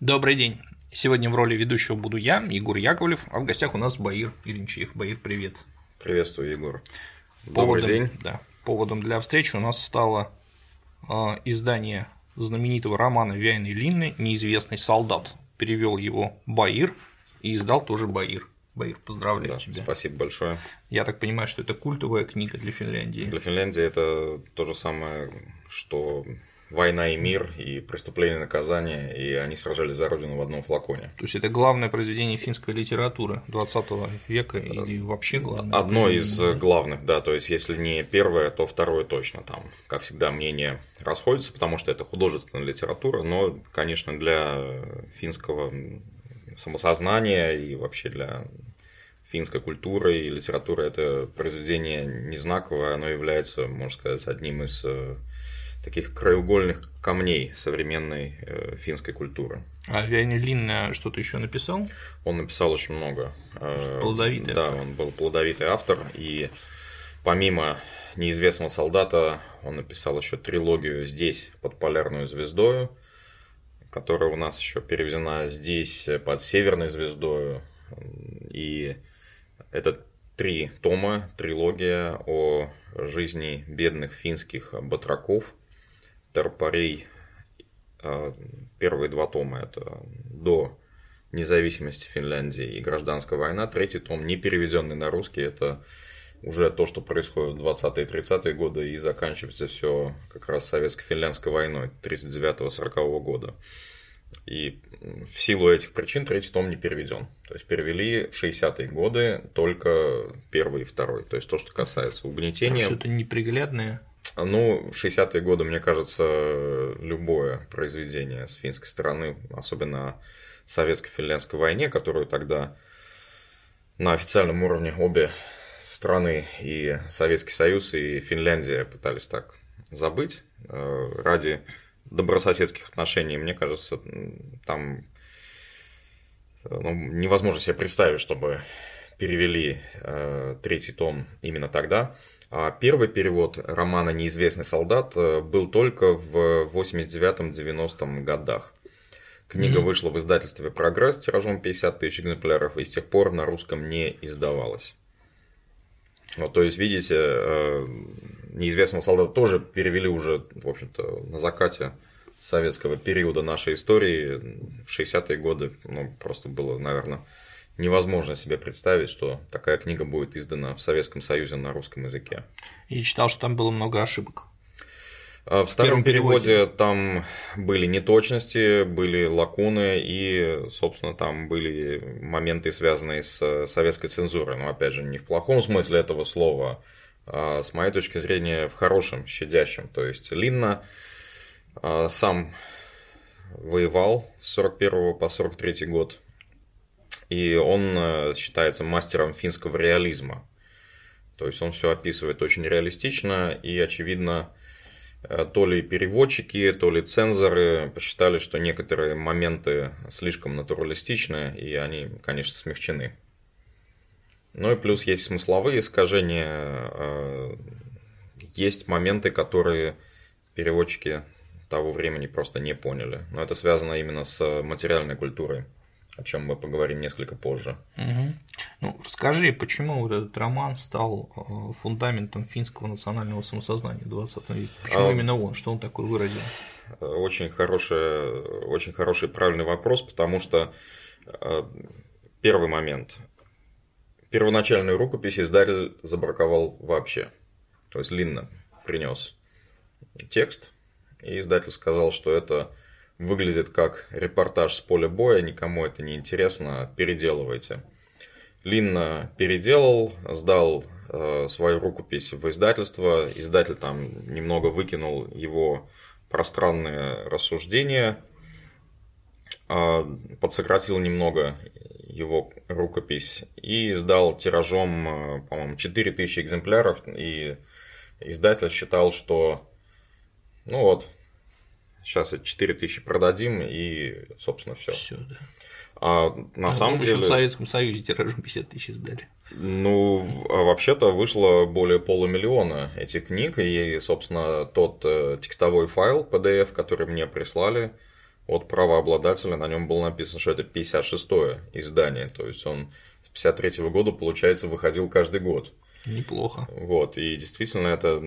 Добрый день. Сегодня в роли ведущего буду я, Егор Яковлев, а в гостях у нас Баир Иринчеев. Баир, привет. Приветствую, Егор. Добрый поводом, день. Да, поводом для встречи у нас стало э, издание знаменитого романа Вяйной Линны «Неизвестный солдат». Перевел его Баир и издал тоже Баир. Баир, поздравляю да, тебя. Спасибо большое. Я так понимаю, что это культовая книга для Финляндии. Для Финляндии это то же самое, что война и мир, и преступление и наказание, и они сражались за родину в одном флаконе. То есть это главное произведение финской литературы 20 века или вообще главное? Одно из главных, да, то есть если не первое, то второе точно там. Как всегда, мнения расходятся, потому что это художественная литература, но, конечно, для финского самосознания и вообще для финской культуры и литературы это произведение не знаковое, оно является, можно сказать, одним из э, таких краеугольных камней современной э, финской культуры. А Вяйни Линна что-то еще написал? Он написал очень много. Э, плодовитый Да, автор. он был плодовитый автор, и помимо неизвестного солдата он написал еще трилогию здесь под полярную звездою, которая у нас еще переведена здесь под северной звездою. И это три тома, трилогия о жизни бедных финских батраков – Тарпарей, а, первые два тома это до независимости Финляндии и гражданская война. Третий том, не переведенный на русский, это уже то, что происходит в 20-е и 30-е годы, и заканчивается все как раз советско-финляндской войной 39-40 года. И в силу этих причин третий том не переведен. То есть перевели в 60-е годы только первый и второй. То есть то, что касается угнетения. Что-то неприглядное. Ну, в 60-е годы, мне кажется, любое произведение с финской стороны, особенно советско-финляндской войне, которую тогда на официальном уровне обе страны, и Советский Союз, и Финляндия пытались так забыть э, ради добрососедских отношений. Мне кажется, там ну, невозможно себе представить, чтобы перевели э, третий том именно тогда. А первый перевод романа «Неизвестный солдат» э, был только в 89-90 годах. Книга mm-hmm. вышла в издательстве «Прогресс» тиражом 50 тысяч экземпляров и с тех пор на русском не издавалась. Вот, то есть, видите, э, «Неизвестного солдата» тоже перевели уже, в общем-то, на закате советского периода нашей истории в 60-е годы. Ну, просто было, наверное, невозможно себе представить, что такая книга будет издана в Советском Союзе на русском языке. Я читал, что там было много ошибок. А в старом переводе, переводе там были неточности, были лакуны и, собственно, там были моменты, связанные с советской цензурой. Но, опять же, не в плохом смысле этого слова, а с моей точки зрения, в хорошем, щадящем. То есть Линна а, сам воевал с 41 по 43 год и он э, считается мастером финского реализма. То есть он все описывает очень реалистично, и очевидно, э, то ли переводчики, то ли цензоры посчитали, что некоторые моменты слишком натуралистичны, и они, конечно, смягчены. Ну и плюс есть смысловые искажения, э, есть моменты, которые переводчики того времени просто не поняли. Но это связано именно с материальной культурой о чем мы поговорим несколько позже. Угу. Ну, расскажи, почему вот этот роман стал э, фундаментом финского национального самосознания в 20 веке? Почему а... именно он? Что он такой выразил? Очень хороший, очень хороший правильный вопрос, потому что э, первый момент. Первоначальную рукопись издатель забраковал вообще. То есть Линна принес текст, и издатель сказал, что это выглядит как репортаж с поля боя, никому это не интересно, переделывайте. Линна переделал, сдал э, свою рукопись в издательство, издатель там немного выкинул его пространные рассуждения, э, подсократил немного его рукопись и сдал тиражом, э, по-моему, 4000 экземпляров, и издатель считал, что ну вот, Сейчас это 4 тысячи продадим, и, собственно, все. Все, да. А на а самом деле... в Советском Союзе тиражом 50 тысяч сдали. Ну, а вообще-то вышло более полумиллиона этих книг, и, собственно, тот э, текстовой файл PDF, который мне прислали, от правообладателя, на нем было написано, что это 56-е издание, то есть он с 53 -го года, получается, выходил каждый год. Неплохо. Вот, и действительно это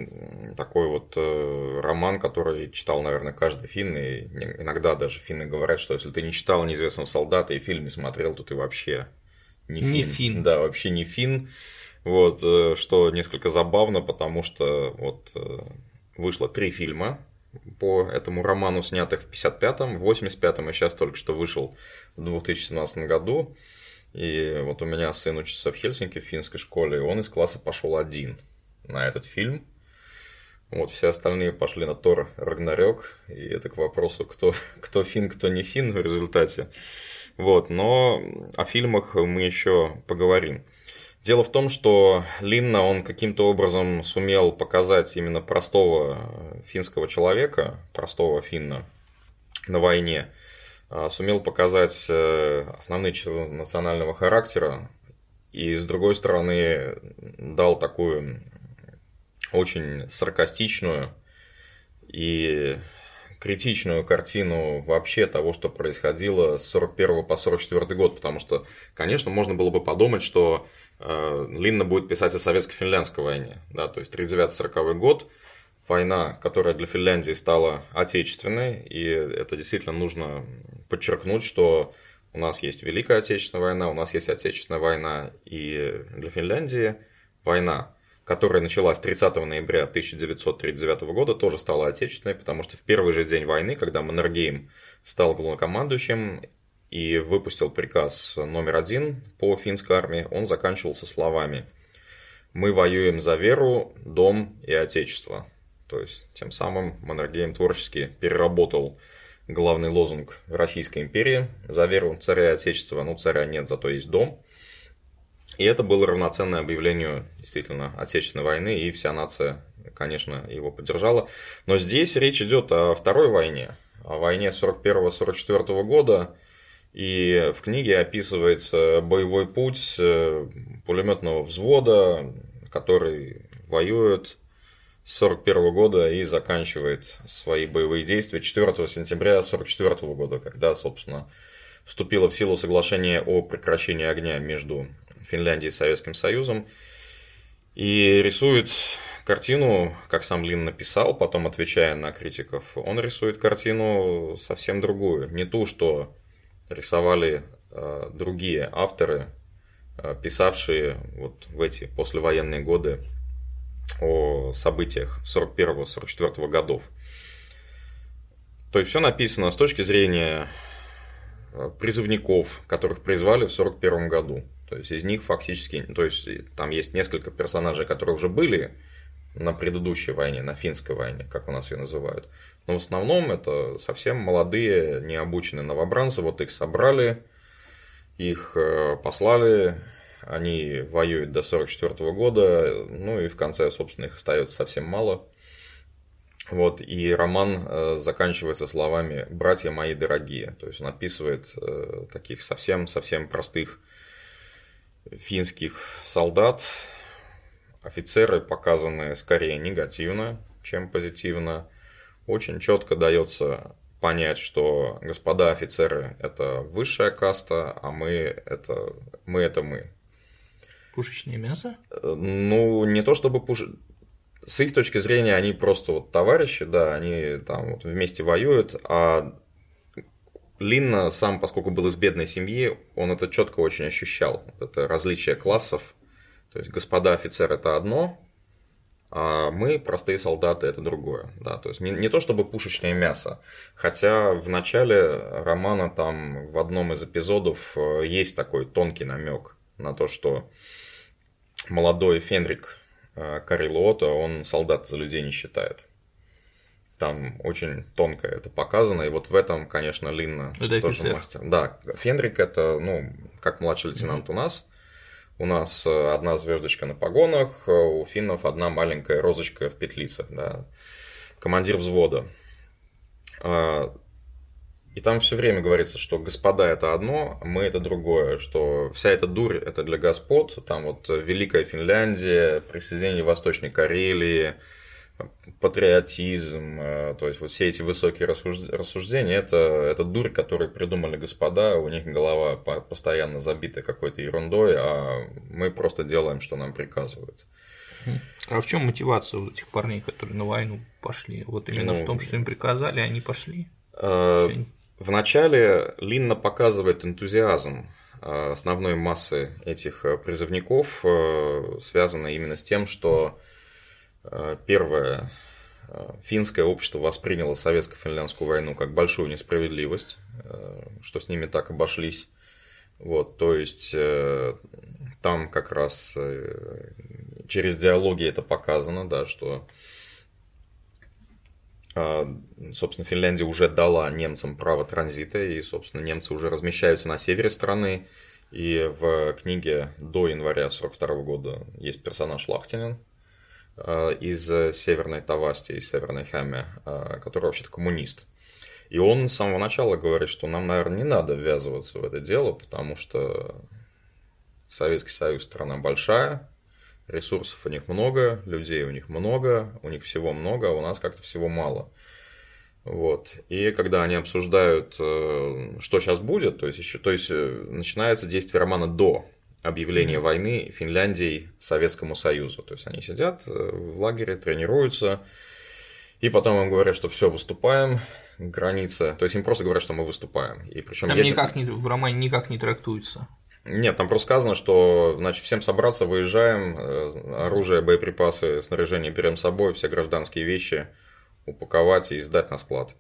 такой вот э, роман, который читал, наверное, каждый финн, и иногда даже финны говорят, что если ты не читал «Неизвестного солдата» и фильм не смотрел, то ты вообще не фин. Не фин. Да, вообще не фин. Вот, э, что несколько забавно, потому что вот э, вышло три фильма по этому роману, снятых в 55-м, в 85-м, и сейчас только что вышел в 2017 году. И вот у меня сын учится в Хельсинки в финской школе, и он из класса пошел один на этот фильм. Вот все остальные пошли на Тор Рагнарёк, и это к вопросу, кто, кто фин, кто не фин в результате. Вот, но о фильмах мы еще поговорим. Дело в том, что Линна, он каким-то образом сумел показать именно простого финского человека, простого финна на войне, сумел показать э, основные черты национального характера, и с другой стороны дал такую очень саркастичную и критичную картину вообще того, что происходило с 41 по 44 год, потому что, конечно, можно было бы подумать, что э, Линна будет писать о советско-финляндской войне, да, то есть 39-40 год, война, которая для Финляндии стала отечественной, и это действительно нужно подчеркнуть, что у нас есть Великая Отечественная война, у нас есть Отечественная война, и для Финляндии война которая началась 30 ноября 1939 года, тоже стала отечественной, потому что в первый же день войны, когда Маннергейм стал главнокомандующим и выпустил приказ номер один по финской армии, он заканчивался словами «Мы воюем за веру, дом и отечество». То есть, тем самым Маннергейм творчески переработал главный лозунг Российской империи «За веру царя и отечества». Ну, царя нет, зато есть дом – и это было равноценное объявлению действительно Отечественной войны, и вся нация, конечно, его поддержала. Но здесь речь идет о Второй войне, о войне 41-44 года, и в книге описывается боевой путь э, пулеметного взвода, который воюет с 41 года и заканчивает свои боевые действия 4 сентября 44 года, когда, собственно, вступило в силу соглашение о прекращении огня между Финляндии и Советским Союзом. И рисует картину, как сам Лин написал, потом отвечая на критиков, он рисует картину совсем другую. Не ту, что рисовали э, другие авторы, э, писавшие вот в эти послевоенные годы о событиях 41-44 годов. То есть все написано с точки зрения э, призывников, которых призвали в 1941 году. То есть из них фактически, то есть там есть несколько персонажей, которые уже были на предыдущей войне, на финской войне, как у нас ее называют. Но в основном это совсем молодые, необученные новобранцы. Вот их собрали, их э, послали, они воюют до 44 года, ну и в конце, собственно, их остается совсем мало. Вот, и роман э, заканчивается словами «братья мои дорогие». То есть он описывает э, таких совсем-совсем простых финских солдат. Офицеры показаны скорее негативно, чем позитивно. Очень четко дается понять, что господа офицеры это высшая каста, а мы это мы это мы. Пушечное мясо? Ну, не то чтобы пуш... С их точки зрения они просто вот товарищи, да, они там вот вместе воюют, а Линна сам, поскольку был из бедной семьи, он это четко очень ощущал. Вот это различие классов. То есть, господа офицеры это одно, а мы, простые солдаты, это другое. Да, то есть не, не то чтобы пушечное мясо. Хотя в начале романа там в одном из эпизодов э, есть такой тонкий намек на то, что молодой Фенрик э, Карилуота, он солдат за людей не считает там очень тонко это показано, и вот в этом, конечно, Линна это тоже офицер. мастер. Да, Фенрик это, ну, как младший лейтенант mm-hmm. у нас. У нас э, одна звездочка на погонах, э, у финнов одна маленькая розочка в петлице, да. Командир взвода. А, и там все время говорится, что господа это одно, а мы это другое, что вся эта дурь это для господ, там вот Великая Финляндия, присоединение Восточной Карелии, патриотизм, э, то есть вот все эти высокие рассуждения, это, это дурь, которую придумали господа, у них голова постоянно забита какой-то ерундой, а мы просто делаем, что нам приказывают. А в чем мотивация вот этих парней, которые на войну пошли? Вот именно ну, в том, что им приказали, они пошли? Э, Вначале Линна показывает энтузиазм э, основной массы этих призывников, связанно именно с тем, что Э, первое, э, финское общество восприняло советско-финляндскую войну как большую несправедливость, э, что с ними так обошлись. Вот, то есть там как раз через диалоги это показано, да, что собственно, Финляндия уже дала немцам право транзита, и, собственно, немцы уже размещаются на севере страны, и в книге до января 1942 года есть персонаж Лахтинин, Э, из Северной Тавасти, из Северной Хами, э, который вообще-то коммунист. И он с самого начала говорит, что нам, наверное, не надо ввязываться в это дело, потому что Советский Союз страна большая, ресурсов у них много, людей у них много, у них всего много, а у нас как-то всего мало. Вот. И когда они обсуждают, э, что сейчас будет, то есть еще, то есть начинается действие романа до объявления mm-hmm. войны Финляндией Советскому Союзу. То есть они сидят э, в лагере, тренируются, и потом им говорят, что все, выступаем, граница. То есть им просто говорят, что мы выступаем. И причем там едем... никак не, в романе никак не трактуется. Нет, там просто сказано, что значит, всем собраться, выезжаем, э, оружие, боеприпасы, снаряжение берем с собой, все гражданские вещи упаковать и сдать на склад.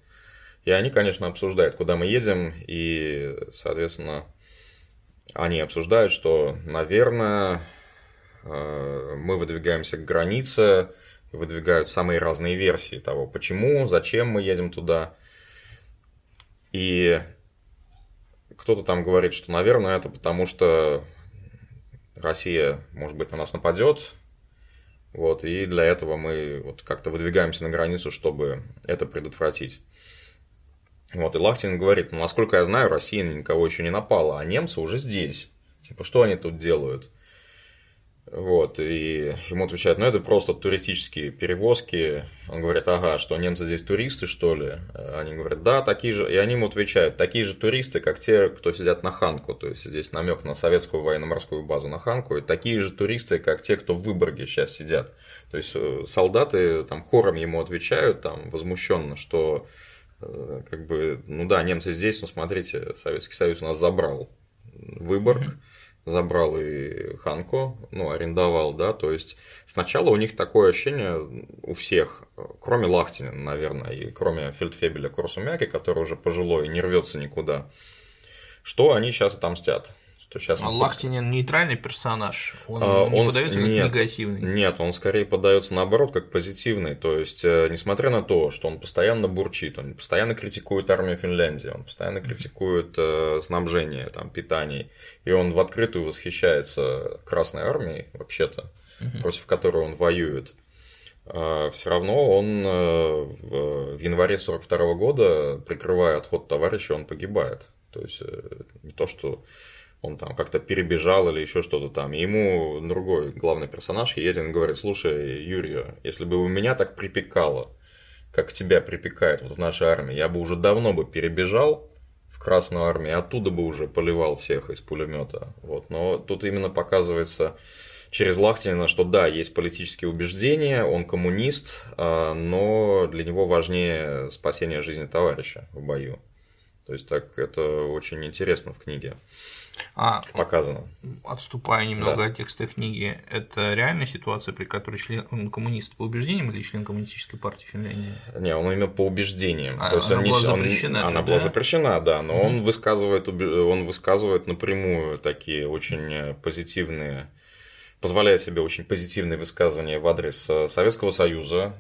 И они, конечно, обсуждают, куда мы едем, и, соответственно, они обсуждают, что, наверное, э, мы выдвигаемся к границе, выдвигают самые разные версии того, почему, зачем мы едем туда. И кто-то там говорит, что, наверное, это потому, что Россия, может быть, на нас нападет, вот, и для этого мы вот как-то выдвигаемся на границу, чтобы это предотвратить. Вот, и Лахтин говорит, ну, насколько я знаю, Россия никого еще не напала, а немцы уже здесь. Типа, что они тут делают? Вот, и ему отвечают, ну, это просто туристические перевозки. Он говорит, ага, что немцы здесь туристы, что ли? Они говорят, да, такие же. И они ему отвечают, такие же туристы, как те, кто сидят на Ханку. То есть, здесь намек на советскую военно-морскую базу на Ханку. И такие же туристы, как те, кто в Выборге сейчас сидят. То есть, э, солдаты там хором ему отвечают, там, возмущенно, что Э, как бы, ну да, немцы здесь, но смотрите, Советский Союз нас забрал Выборг, забрал и Ханко, ну, арендовал, да, то есть сначала у них такое ощущение у всех, кроме Лахтина, наверное, и кроме Фельдфебеля Курсумяки, который уже пожилой и не рвется никуда, что они сейчас отомстят что сейчас... А Лахтинин нейтральный персонаж, он, а, он не подается как нет, негативный. Нет, он скорее подается наоборот как позитивный. То есть, э, несмотря на то, что он постоянно бурчит, он постоянно критикует армию Финляндии, он постоянно критикует э, снабжение, там, питание, и он в открытую восхищается Красной армией, вообще-то, против которой он воюет а, все равно он э, в январе 42 года, прикрывая отход товарища, он погибает. То есть не то, что он там как-то перебежал или еще что-то там. И ему другой главный персонаж Елен говорит, слушай, Юрий, если бы у меня так припекало, как тебя припекает вот в нашей армии, я бы уже давно бы перебежал в Красную армию, оттуда бы уже поливал всех из пулемета. Вот. Но тут именно показывается через Лахтинина, что да, есть политические убеждения, он коммунист, а, но для него важнее спасение жизни товарища в бою. То есть так это очень интересно в книге а, показано. Отступая немного да. от текста книги, это реальная ситуация, при которой член он коммунист по убеждениям или член коммунистической партии Финляндии? Не, он именно по убеждениям. А, То есть она он была не, запрещена. Он, же, она да? была запрещена, да, но mm он высказывает, он высказывает напрямую такие очень позитивные позволяет себе очень позитивные высказывания в адрес э, Советского Союза,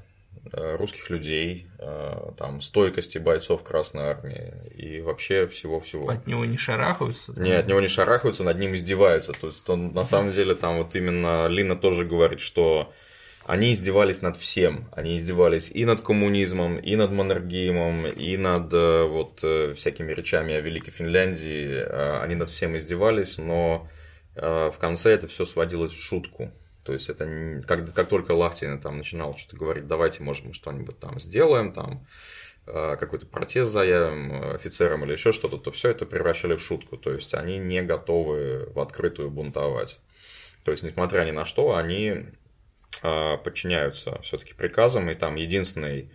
русских людей, э, там, стойкости бойцов Красной Армии и вообще всего-всего. От него не шарахаются? Не, от него не шарахаются, над ним издеваются. То есть, он, на самом деле, там вот именно Лина тоже говорит, что они издевались над всем. Они издевались и над коммунизмом, и над монаргизмом, и над э, вот всякими речами о Великой Финляндии. Они над всем издевались, но в конце это все сводилось в шутку. То есть это как, как только Лахтин там начинал что-то говорить, давайте, может, мы что-нибудь там сделаем, там э, какой-то протест заявим э, офицерам или еще что-то, то все это превращали в шутку. То есть они не готовы в открытую бунтовать. То есть, несмотря ни на что, они э, подчиняются все-таки приказам, и там единственный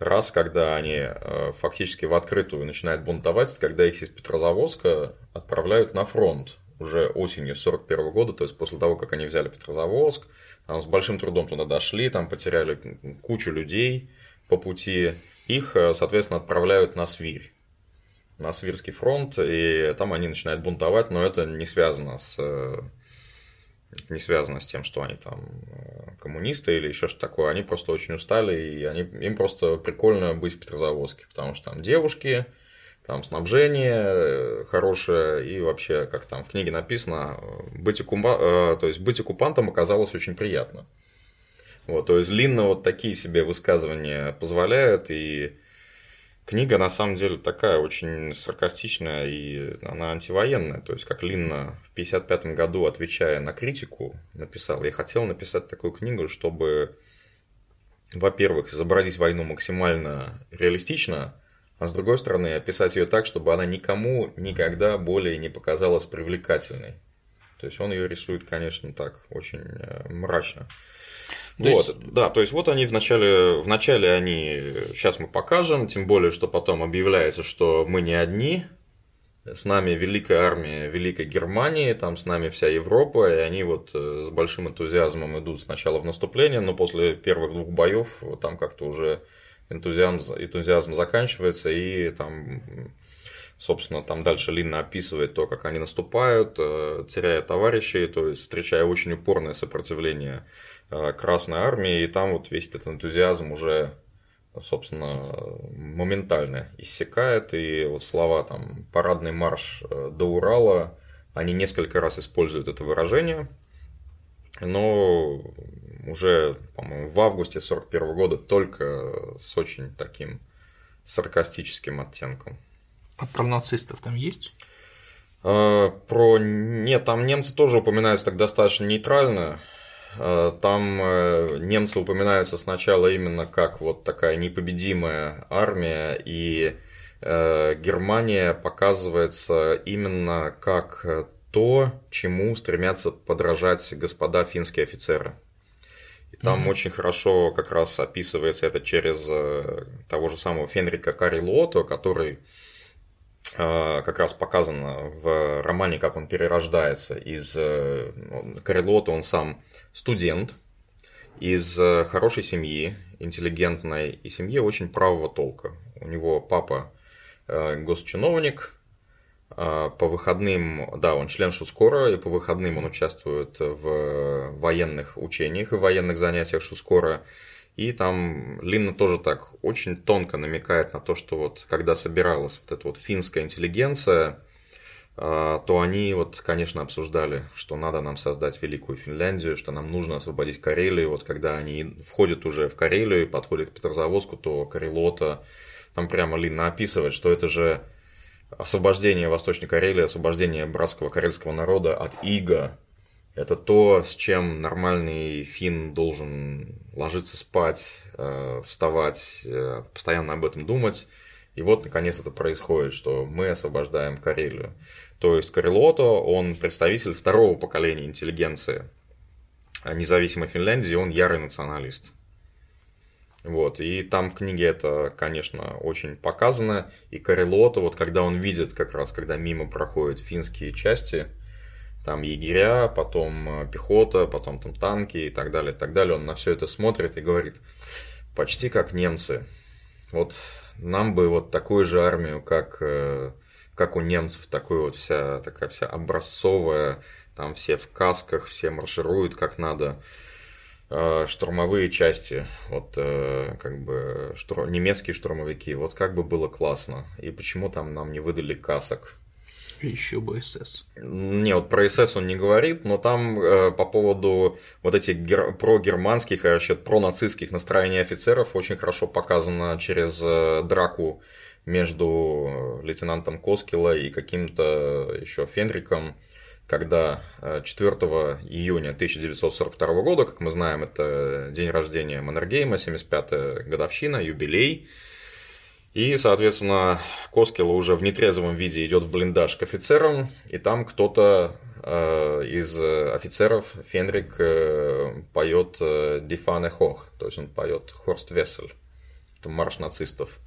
раз, когда они фактически в открытую начинают бунтовать, когда их из Петрозаводска отправляют на фронт уже осенью 41 года, то есть после того, как они взяли Петрозаводск, там с большим трудом туда дошли, там потеряли кучу людей по пути, их, э, соответственно, отправляют на Свирь, на Свирский фронт, и там они начинают бунтовать, но это не связано с э, не связано с тем, что они там э, коммунисты или еще что такое, они просто очень устали, и они, им просто прикольно быть в Петрозаводске, потому что там девушки, там снабжение э, хорошее, и вообще, как там в книге написано, быть, оккупа... Э, то есть быть оккупантом оказалось очень приятно. Вот, то есть Линна вот такие себе высказывания позволяет, и книга на самом деле такая очень саркастичная, и она антивоенная. То есть, как Линна в 1955 году, отвечая на критику, написал, я хотел написать такую книгу, чтобы, во-первых, изобразить войну максимально реалистично, а с другой стороны описать ее так, чтобы она никому никогда более не показалась привлекательной. То есть он ее рисует, конечно, так, очень э, мрачно. То вот, есть... да, то есть вот они вначале, вначале они, сейчас мы покажем, тем более, что потом объявляется, что мы не одни, с нами великая армия Великой Германии, там с нами вся Европа, и они вот э, с большим энтузиазмом идут сначала в наступление, но после первых двух боев там как-то уже энтузиазм, энтузиазм заканчивается, и там, собственно, там дальше Линна описывает то, как они наступают, э, теряя товарищей, то есть встречая очень упорное сопротивление э, Красной Армии, и там вот весь этот энтузиазм уже собственно, моментально иссякает, и вот слова там «парадный марш э, до Урала», они несколько раз используют это выражение, но уже, по-моему, в августе 41 года только с очень таким саркастическим оттенком. А про нацистов там есть? А, про... Нет, там немцы тоже упоминаются так достаточно нейтрально. А, там э, немцы упоминаются сначала именно как вот такая непобедимая армия, и э, Германия показывается именно как то, чему стремятся подражать господа финские офицеры. Там mm-hmm. очень хорошо как раз описывается это через э, того же самого Фенрика Карилото, который э, как раз показано в романе, как он перерождается из э, Карилото, он сам студент из хорошей семьи, интеллигентной, и семьи очень правого толка. У него папа госчиновник, по выходным, да, он член Шускора, и по выходным он участвует в военных учениях и военных занятиях Шускора. И там Линна тоже так очень тонко намекает на то, что вот когда собиралась вот эта вот финская интеллигенция, а, то они вот, конечно, обсуждали, что надо нам создать великую Финляндию, что нам нужно освободить Карелию. Вот когда они входят уже в Карелию и подходят к Петрозаводску, то Карелота, там прямо Линна описывает, что это же освобождение Восточной Карелии, освобождение братского карельского народа от ига. Это то, с чем нормальный фин должен ложиться спать, э, вставать, э, постоянно об этом думать. И вот, наконец, это происходит, что мы освобождаем Карелию. То есть Карелото, он представитель второго поколения интеллигенции независимой Финляндии, он ярый националист. Вот, и там в книге это, конечно, очень показано. И Карелота, вот когда он видит как раз, когда мимо проходят финские части, там егеря, потом э, пехота, потом там танки и так далее, и так далее, он на все это смотрит и говорит, почти как немцы. Вот нам бы вот такую же армию, как, э, как у немцев, такую вот вся, такая вся образцовая, там все в касках, все маршируют как надо. Э, штурмовые части, вот э, как бы штур... немецкие штурмовики, вот как бы было классно. И почему там нам не выдали касок? Еще бы СС. Не, вот про СС он не говорит, но там э, по поводу вот этих гер... прогерманских, а вообще пронацистских настроений офицеров очень хорошо показано через э, драку между лейтенантом Коскила и каким-то еще Фенриком когда 4 июня 1942 года, как мы знаем, это день рождения Маннергейма, 75-я годовщина, юбилей. И, соответственно, Коскела уже в нетрезвом виде идет в блиндаж к офицерам, и там кто-то э, из офицеров, Фенрик, э, поет э, Дифане Хох, то есть он поет Хорст Вессель, это марш нацистов.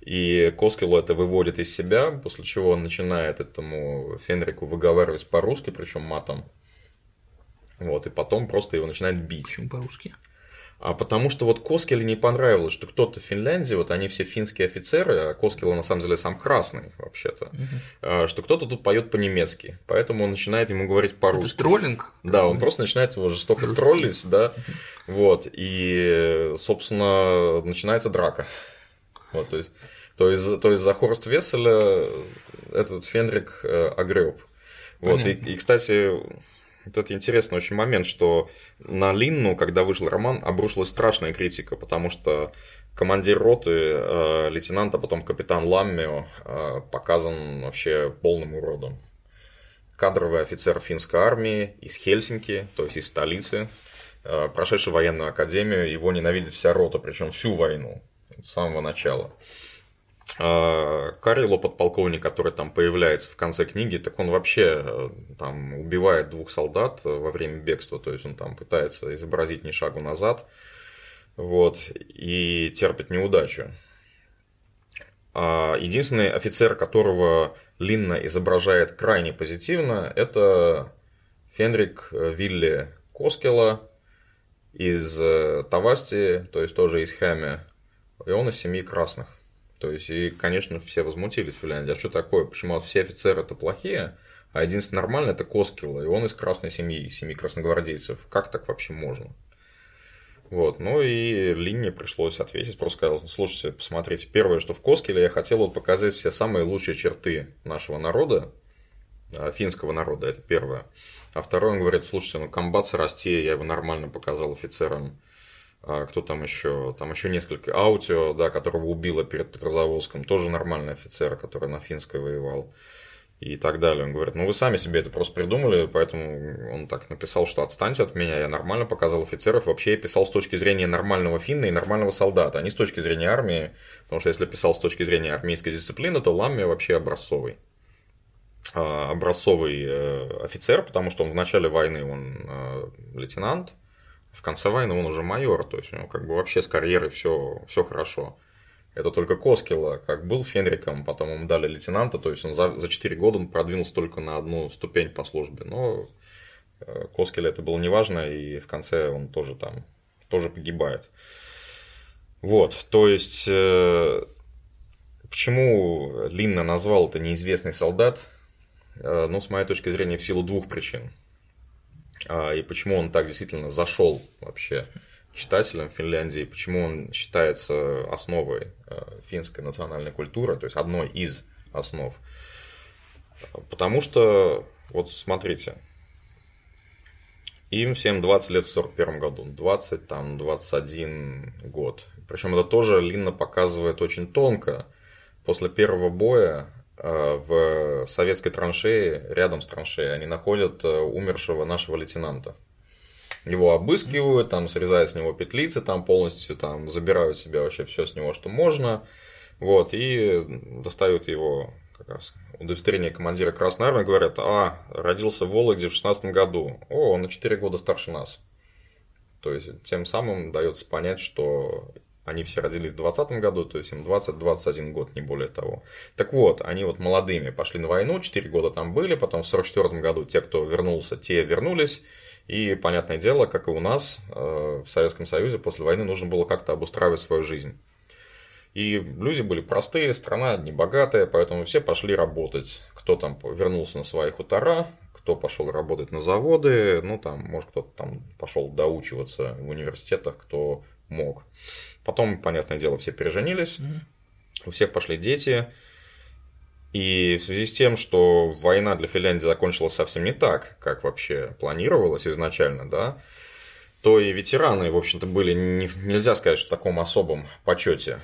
И Коскелу это выводит из себя, после чего он начинает этому Фенрику выговаривать по-русски, причем матом. Вот, и потом просто его начинает бить. Почему по-русски? А потому что вот Коскеле не понравилось, что кто-то в Финляндии, вот они все финские офицеры, а Коскеле на самом деле сам красный вообще-то, угу. что кто-то тут поет по-немецки, поэтому он начинает ему говорить по-русски. Это троллинг? Да, он просто начинает его жестоко Жестокий. троллить, да, вот, и, собственно, начинается драка. Вот, то есть, то есть, то есть за Хорст Весселя этот Фенрик э, огреб. Вот, и, и, кстати, вот это интересный очень момент, что на Линну, когда вышел роман, обрушилась страшная критика, потому что командир роты, э, лейтенант, а потом капитан Ламмио э, показан вообще полным уродом. Кадровый офицер финской армии из Хельсинки, то есть из столицы, э, прошедший военную академию, его ненавидит вся рота, причем всю войну, с самого начала. А, Карело, подполковник, который там появляется в конце книги, так он вообще э, там убивает двух солдат э, во время бегства, то есть он там пытается изобразить ни шагу назад, вот, и терпит неудачу. А единственный офицер, которого Линна изображает крайне позитивно, это Фенрик Вилли Коскела из э, Тавасти, то есть тоже из Хэме, и он из семьи красных. То есть, и, конечно, все возмутились в Финляндии. А что такое? Почему все офицеры это плохие, а единственный нормальный это Коскила, и он из красной семьи, из семьи красногвардейцев. Как так вообще можно? Вот, ну и Линне пришлось ответить, просто сказал, слушайте, посмотрите, первое, что в Коскеле я хотел вот показать все самые лучшие черты нашего народа, а, финского народа, это первое. А второе, он говорит, слушайте, ну комбат расти, я его нормально показал офицерам кто там еще? Там еще несколько. Аутио, да, которого убило перед Петрозаводском, тоже нормальный офицер, который на финской воевал. И так далее. Он говорит, ну вы сами себе это просто придумали, поэтому он так написал, что отстаньте от меня, я нормально показал офицеров. Вообще я писал с точки зрения нормального финна и нормального солдата, а не с точки зрения армии, потому что если писал с точки зрения армейской дисциплины, то Ламми вообще образцовый а, образцовый э, офицер, потому что он в начале войны он э, лейтенант, в конце войны он уже майор, то есть у него как бы вообще с карьерой все, все хорошо. Это только Коскила, как был Фенриком, потом ему дали лейтенанта, то есть он за, за 4 года он продвинулся только на одну ступень по службе. Но э, Коскеле это было неважно, и в конце он тоже там, тоже погибает. Вот, то есть, э, почему Линна назвал это неизвестный солдат? Э, ну, с моей точки зрения, в силу двух причин. А, и почему он так действительно зашел вообще читателям Финляндии, почему он считается основой а, финской национальной культуры, то есть одной из основ. Потому что, вот смотрите, им всем 20 лет в 41 году, 20, там, 21 год. Причем это тоже Линна показывает очень тонко. После первого боя Э, в советской траншее, рядом с траншеей, они находят э, умершего нашего лейтенанта. Его обыскивают, там срезают с него петлицы, там полностью там забирают себе вообще все с него, что можно. Вот, и достают его как раз удостоверение командира Красной Армии, говорят, а, родился в Вологде в 16 году, о, он на 4 года старше нас. То есть, тем самым дается понять, что они все родились в 20 году, то есть им 20-21 год, не более того. Так вот, они вот молодыми пошли на войну, 4 года там были, потом в 44 году те, кто вернулся, те вернулись. И, понятное дело, как и у нас э, в Советском Союзе, после войны нужно было как-то обустраивать свою жизнь. И люди были простые, страна небогатая, поэтому все пошли работать. Кто там вернулся на свои хутора, кто пошел работать на заводы, ну там, может, кто-то там пошел доучиваться в университетах, кто мог. Потом, понятное дело, все переженились, у всех пошли дети. И в связи с тем, что война для Финляндии закончилась совсем не так, как вообще планировалось изначально, да, то и ветераны, в общем-то, были, не, нельзя сказать, что в таком особом почете.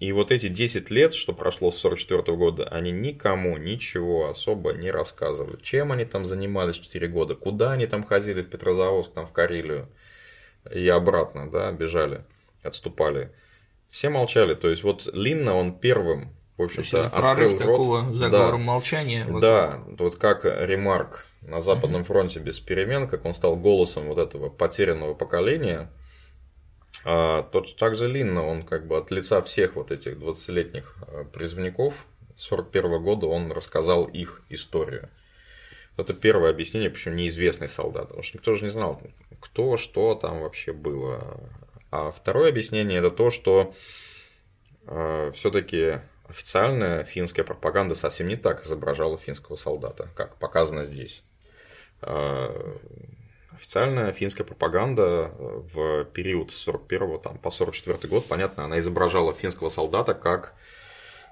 И вот эти 10 лет, что прошло с 44 года, они никому ничего особо не рассказывали. Чем они там занимались 4 года, куда они там ходили в Петрозаводск, там в Карелию и обратно, да, бежали, отступали. Все молчали. То есть вот Линна, он первым, в общем-то, открыл рот. такого заговора да, молчания. Да, вот как ремарк на Западном фронте без перемен, как он стал голосом вот этого потерянного поколения, а, тот также Линна, он как бы от лица всех вот этих 20-летних а, призывников 41 года он рассказал их историю. Это первое объяснение, почему неизвестный солдат, потому что никто же не знал, кто, что там вообще было. А второе объяснение это то, что э, все-таки официальная финская пропаганда совсем не так изображала финского солдата, как показано здесь. Э, официальная финская пропаганда в период с 41 там, по 44 год, понятно, она изображала финского солдата как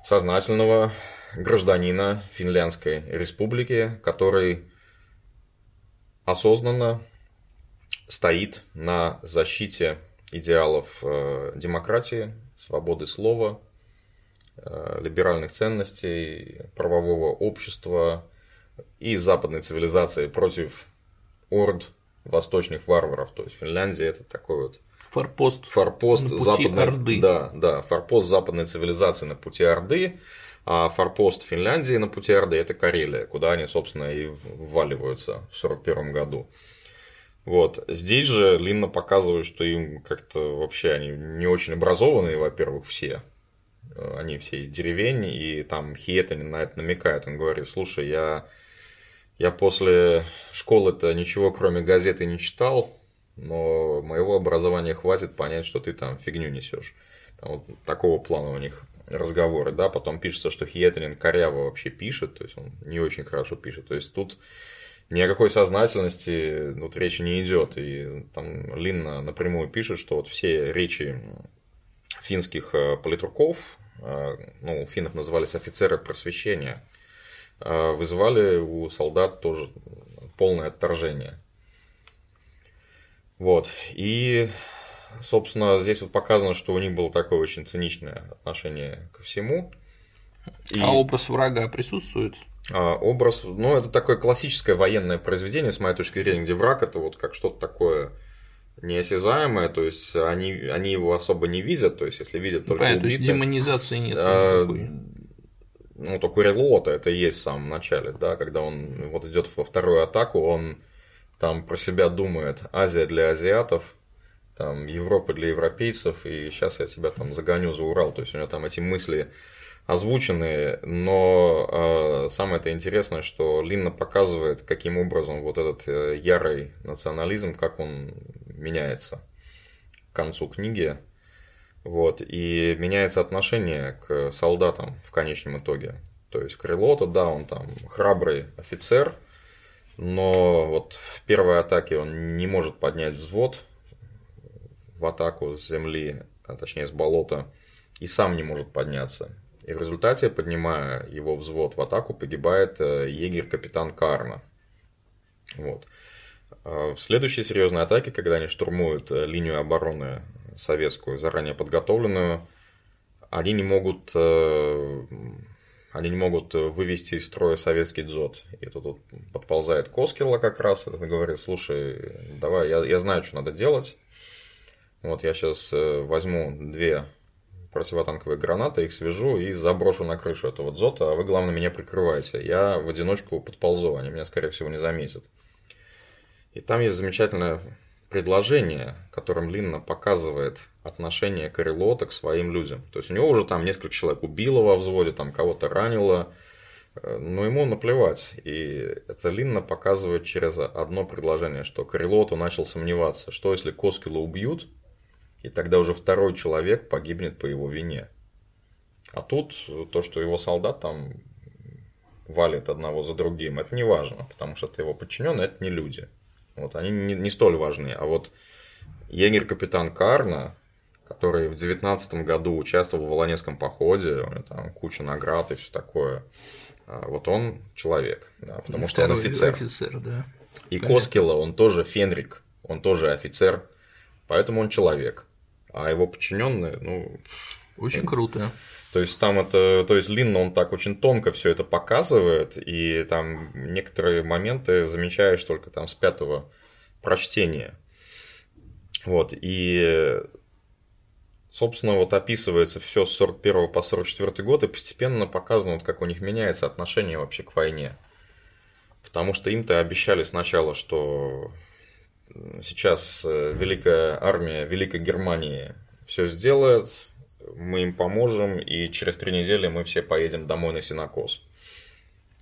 сознательного гражданина Финляндской республики, который осознанно стоит на защите идеалов э, демократии, свободы слова, э, либеральных ценностей, правового общества и западной цивилизации против орд восточных варваров. То есть Финляндия это такой вот форпост, форпост западной, Орды. Да, да, форпост западной цивилизации на пути Орды, а форпост Финляндии на пути Орды это Карелия, куда они, собственно, и вваливаются в 1941 году. Вот. Здесь же Линна показывает, что им как-то вообще они не очень образованные, во-первых, все. Они все из деревень, и там Хиетанин на это намекает. Он говорит, слушай, я, я после школы-то ничего кроме газеты не читал, но моего образования хватит понять, что ты там фигню несешь. Вот такого плана у них разговоры, да, потом пишется, что Хиетрин коряво вообще пишет, то есть он не очень хорошо пишет, то есть тут ни о какой сознательности тут речи не идет. И там Линна напрямую пишет, что вот все речи финских э, политруков, э, ну, финнов назывались офицеры просвещения, э, вызывали у солдат тоже полное отторжение. Вот. И, собственно, здесь вот показано, что у них было такое очень циничное отношение ко всему. И... А образ врага присутствует? А, образ, ну, это такое классическое военное произведение, с моей точки зрения, где враг это вот как что-то такое неосязаемое, то есть они, они его особо не видят, то есть если видят только Понятно, убитых, то есть демонизации нет а, Ну, то Курилота это есть в самом начале, да, когда он вот идет во вторую атаку, он там про себя думает Азия для азиатов, там Европа для европейцев, и сейчас я тебя там загоню за Урал, то есть у него там эти мысли озвученные, но э, самое это интересное, что Линна показывает, каким образом вот этот э, ярый национализм, как он меняется к концу книги. Вот, и меняется отношение к солдатам в конечном итоге. То есть Крылота, да, он там храбрый офицер, но вот в первой атаке он не может поднять взвод в атаку с земли, а точнее с болота, и сам не может подняться. И в результате, поднимая его взвод в атаку, погибает э, егерь-капитан Карна. Вот. А в следующей серьезной атаке, когда они штурмуют э, линию обороны советскую, заранее подготовленную, они не могут, э, они не могут вывести из строя советский дзот. И тут, тут подползает Коскила как раз, и говорит, слушай, давай, я, я знаю, что надо делать. Вот я сейчас возьму две противотанковые гранаты, их свяжу и заброшу на крышу этого дзота, а вы, главное, меня прикрываете. Я в одиночку подползу, они меня, скорее всего, не заметят. И там есть замечательное предложение, которым Линна показывает отношение Карелота к своим людям. То есть у него уже там несколько человек убило во взводе, там кого-то ранило, э, но ему наплевать. И это Линна показывает через одно предложение, что Карелоту начал сомневаться, что если Коскила убьют, и тогда уже второй человек погибнет по его вине. А тут то, что его солдат там валит одного за другим, это не важно, потому что это его подчиненные, это не люди. Вот, они не, не столь важны. А вот егерь-капитан Карна, который в девятнадцатом году участвовал в Волонецком походе, у него там куча наград и все такое, а вот он человек, да, потому что он офицер. офицер да. И Понятно. Коскила, он тоже Фенрик, он тоже офицер, поэтому он человек. А его подчиненные, ну, Очень круто. То есть там это, то есть Лин, он так очень тонко все это показывает, и там некоторые моменты замечаешь только там с пятого прочтения. Вот, и собственно, вот описывается все с 41 по 44 год, и постепенно показано, вот, как у них меняется отношение вообще к войне. Потому что им-то обещали сначала, что сейчас э, Великая Армия Великой Германии все сделает, мы им поможем, и через три недели мы все поедем домой на Синокос.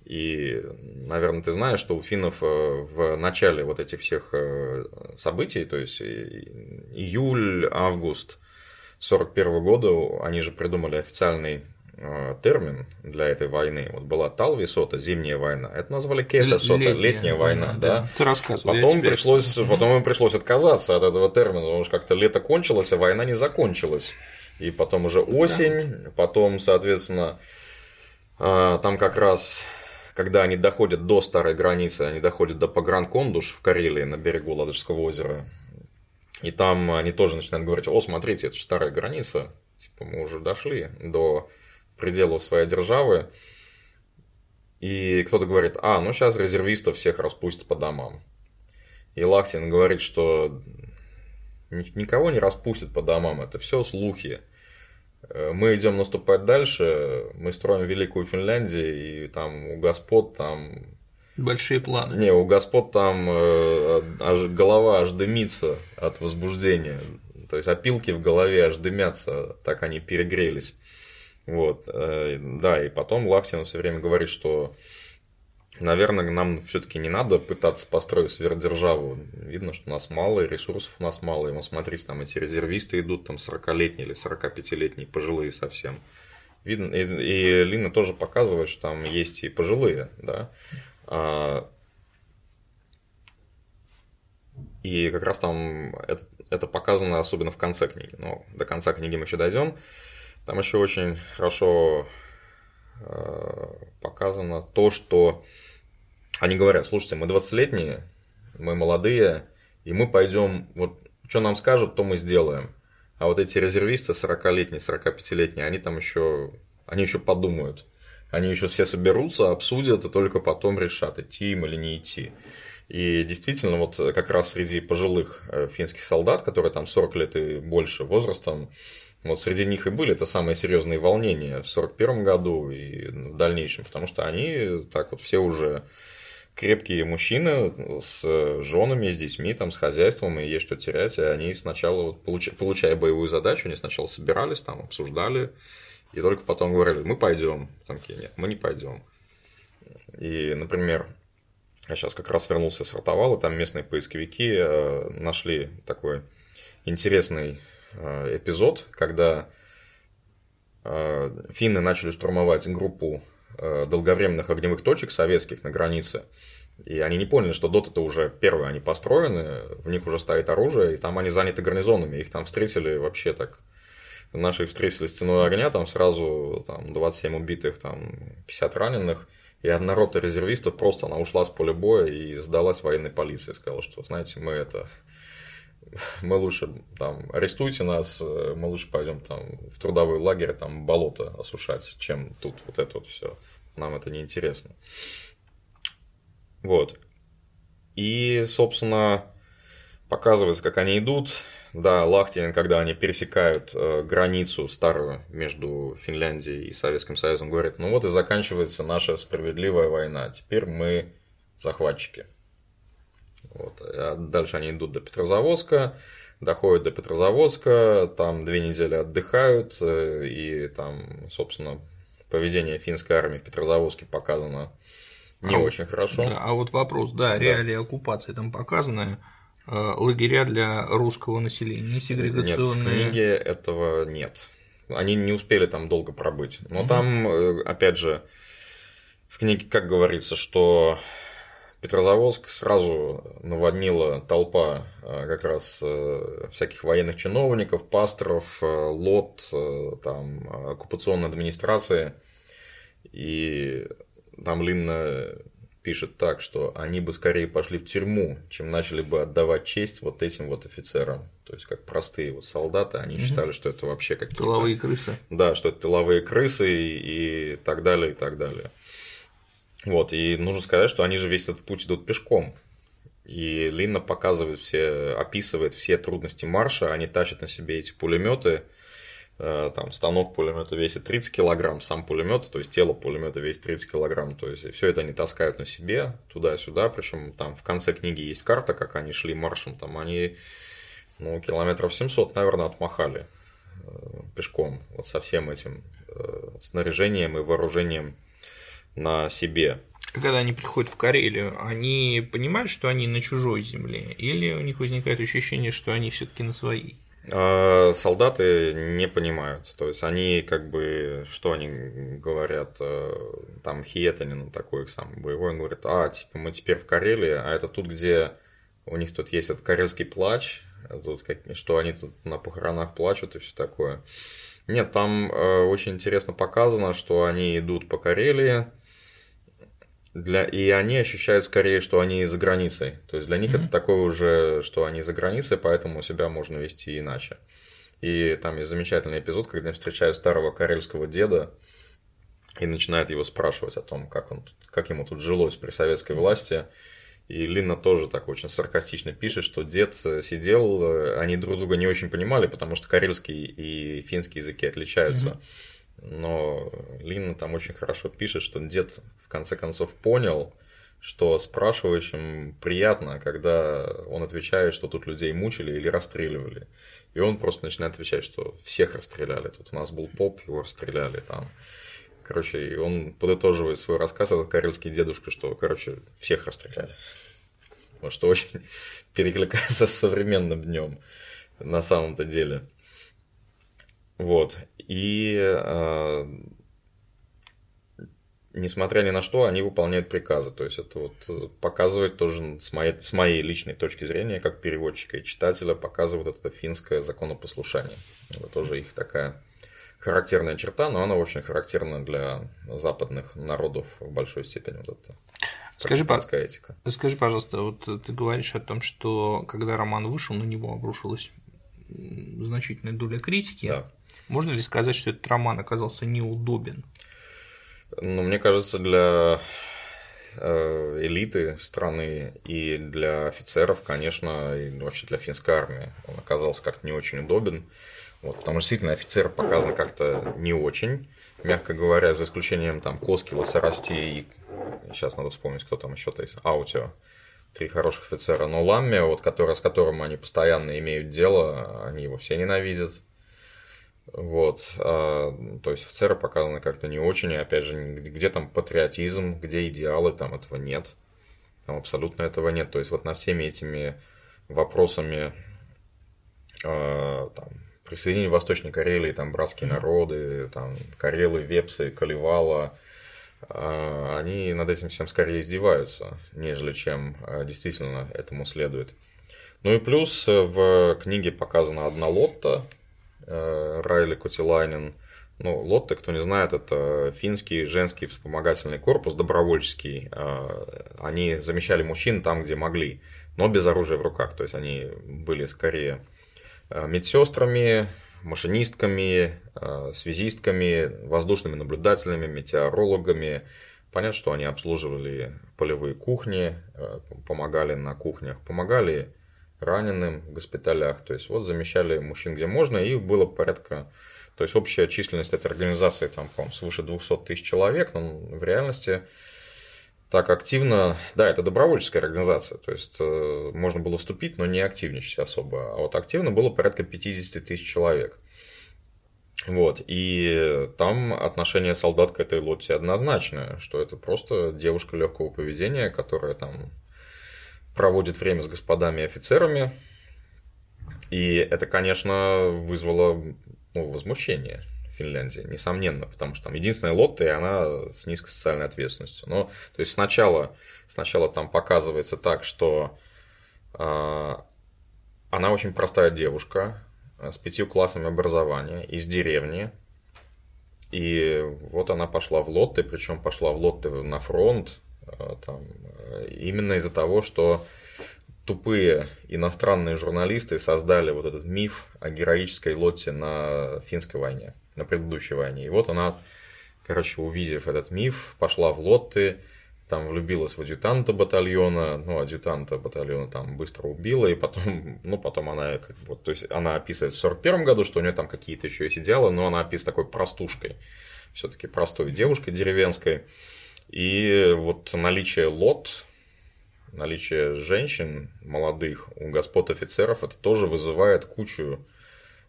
И, наверное, ты знаешь, что у финнов э, в начале вот этих всех э, событий, то есть июль, август 41 года, они же придумали официальный термин для этой войны. Вот была Талвисота, зимняя война. Это назвали Кеса Сота, летняя, летняя война, война да. да. Ты рассказывал. Потом пришлось, потом им пришлось отказаться от этого термина, потому что как-то лето кончилось, а война не закончилась и потом уже осень, да. потом, соответственно, а, там как раз, когда они доходят до старой границы, они доходят до Пагранкондуш в Карелии на берегу Ладожского озера, и там они тоже начинают говорить, о, смотрите, это же старая граница, типа мы уже дошли до пределов своей державы, и кто-то говорит, а, ну сейчас резервистов всех распустят по домам. И Лахтин говорит, что никого не распустят по домам, это все слухи. Э, мы идем наступать дальше, мы строим Великую Финляндию, и там у господ там... Большие планы. Не, у господ там э, аж, голова аж дымится от возбуждения. То есть опилки в голове аж дымятся, так они перегрелись. Вот, э, да, и потом Лахтин все время говорит, что Наверное, нам все-таки не надо пытаться построить сверхдержаву. Видно, что у нас мало, и ресурсов у нас мало. И вот смотрите, там эти резервисты идут, там 40-летние или 45-летние, пожилые совсем. Видно, и, и Лина тоже показывает, что там есть и пожилые, да. А, и как раз там это, это показано особенно в конце книги. Но до конца книги мы еще дойдем. Там еще очень хорошо э, показано то, что они говорят, слушайте, мы 20-летние, мы молодые, и мы пойдем, вот что нам скажут, то мы сделаем. А вот эти резервисты 40-летние, 45-летние, они там еще, они еще подумают. Они еще все соберутся, обсудят и только потом решат, идти им или не идти. И действительно, вот как раз среди пожилых э, финских солдат, которые там 40 лет и больше возрастом, вот среди них и были это самые серьезные волнения в 41 году и в дальнейшем, потому что они так вот все уже крепкие мужчины с женами, с детьми, там, с хозяйством, и есть что терять, и они сначала, вот, получая, получая боевую задачу, они сначала собирались, там, обсуждали, и только потом говорили, мы пойдем. Там такие, нет, мы не пойдем. И, например, я сейчас как раз вернулся с Ротовала, там местные поисковики э, нашли такой интересный эпизод, когда э, финны начали штурмовать группу Э, долговременных огневых точек советских на границе. И они не поняли, что дот это уже первые, они построены, в них уже стоит оружие, и там они заняты гарнизонами. Их там встретили вообще так. Наши встретили стеной огня, там сразу там, 27 убитых, там 50 раненых. И одна рота резервистов просто она ушла с поля боя и сдалась военной полиции. Сказала, что, знаете, мы это мы лучше там арестуйте нас, мы лучше пойдем там в трудовой лагерь, там болото осушать, чем тут вот это вот все. Нам это не интересно. Вот. И, собственно, показывается, как они идут. Да, Лахтин, когда они пересекают э, границу старую между Финляндией и Советским Союзом, говорит, ну вот и заканчивается наша справедливая война. Теперь мы захватчики. Вот. А дальше они идут до Петрозаводска, доходят до Петрозаводска, там две недели отдыхают, э, и там, собственно, поведение финской армии в Петрозаводске показано не а очень вот, хорошо. Да, а вот вопрос, да, реалии да. оккупации там показаны, э, лагеря для русского населения, сегрегационные. Нет, в книге этого нет. Они не успели там долго пробыть. Но угу. там, э, опять же, в книге, как говорится, что Петрозаводск сразу наводнила толпа э, как раз э, всяких военных чиновников, пасторов, э, лот, там, оккупационной администрации. И там Линна пишет так, что они бы скорее пошли в тюрьму, чем начали бы отдавать честь вот этим вот офицерам. То есть, как простые вот солдаты, они угу. считали, что это вообще какие-то... Тыловые крысы. Да, что это тыловые крысы и, и так далее, и так далее. Вот, и нужно сказать, что они же весь этот путь идут пешком. И Линна показывает все, описывает все трудности марша, они тащат на себе эти пулеметы, э, там станок пулемета весит 30 килограмм, сам пулемет, то есть тело пулемета весит 30 килограмм, то есть все это они таскают на себе туда-сюда, причем там в конце книги есть карта, как они шли маршем, там они ну, километров 700, наверное, отмахали э, пешком, вот со всем этим э, снаряжением и вооружением на себе когда они приходят в Карелию, они понимают, что они на чужой земле, или у них возникает ощущение, что они все-таки на своей? А, солдаты не понимают. То есть они как бы, что они говорят, э, там Хиетанин, такой самый боевой, он говорит, а, типа мы теперь в Карелии, а это тут, где у них тут есть этот карельский плач, тут как, что они тут на похоронах плачут и все такое. Нет, там э, очень интересно показано, что они идут по Карелии, для... И они ощущают скорее, что они за границей. То есть для них mm-hmm. это такое уже, что они за границей, поэтому себя можно вести иначе. И там есть замечательный эпизод, когда я встречаю старого карельского деда и начинает его спрашивать о том, как, он, как ему тут жилось при советской власти. И Лина тоже так очень саркастично пишет, что дед сидел, они друг друга не очень понимали, потому что карельский и финский языки отличаются. Mm-hmm но Лина там очень хорошо пишет, что дед в конце концов понял, что спрашивающим приятно, когда он отвечает, что тут людей мучили или расстреливали. И он просто начинает отвечать, что всех расстреляли. Тут у нас был поп, его расстреляли там. Короче, и он подытоживает свой рассказ, этот карельский дедушка, что, короче, всех расстреляли. Вот что очень перекликается с современным днем на самом-то деле. Вот. И э, несмотря ни на что, они выполняют приказы. То есть это вот показывает тоже с моей, с моей личной точки зрения, как переводчика и читателя, показывает это финское законопослушание. Это тоже их такая характерная черта, но она очень характерна для западных народов в большой степени. Вот это Скажи, этика. скажи, пожалуйста, вот ты говоришь о том, что когда роман вышел, на него обрушилась значительная доля критики. Да. Можно ли сказать, что этот роман оказался неудобен? Ну, мне кажется, для э, элиты страны и для офицеров, конечно, и вообще для финской армии он оказался как-то не очень удобен. Вот, потому что действительно офицер показан как-то не очень, мягко говоря, за исключением там Коски, Лосарасти и сейчас надо вспомнить, кто там еще-то есть, Аутио. Три хороших офицера. Но Ламми, вот, который, с которым они постоянно имеют дело, они его все ненавидят. Вот, а, то есть офицеры показаны как-то не очень, и опять же, где там патриотизм, где идеалы, там этого нет. Там абсолютно этого нет. То есть вот на всеми этими вопросами а, там, присоединения Восточной Карелии, там братские народы, там Карелы, Вепсы, Калевала, а, они над этим всем скорее издеваются, нежели чем а, действительно этому следует. Ну и плюс в книге показана одна лотта, Э, Райли Кутилайнен. Ну, Лотте, кто не знает, это финский женский вспомогательный корпус, добровольческий. Э, они замещали мужчин там, где могли, но без оружия в руках. То есть они были скорее э, медсестрами, машинистками, связистками, воздушными наблюдателями, метеорологами. Понятно, что они обслуживали полевые кухни, помогали на кухнях, помогали раненым в госпиталях. То есть вот замещали мужчин где можно, и было порядка то есть общая численность этой организации там, по свыше 200 тысяч человек, но в реальности так активно, да, это добровольческая организация, то есть э, можно было вступить, но не активничать особо, а вот активно было порядка 50 тысяч человек. Вот, и там отношение солдат к этой лоте однозначное, что это просто девушка легкого поведения, которая там проводит время с господами офицерами. И это, конечно, вызвало ну, возмущение Финляндии, несомненно, потому что там единственная лотта, и она с низкой социальной ответственностью. Но, то есть сначала, сначала там показывается так, что э, она очень простая девушка с пятью классами образования из деревни, и вот она пошла в лотты, причем пошла в лотты на фронт, там, именно из-за того, что тупые иностранные журналисты создали вот этот миф о героической лоте на финской войне, на предыдущей войне. И вот она, короче, увидев этот миф, пошла в лотты, там влюбилась в адъютанта батальона, ну, адъютанта батальона там быстро убила, и потом, ну, потом она, как бы, то есть она описывает в 41 году, что у нее там какие-то еще есть идеалы, но она описывает такой простушкой, все-таки простой девушкой деревенской. И вот наличие лот, наличие женщин молодых у господ офицеров, это тоже вызывает кучу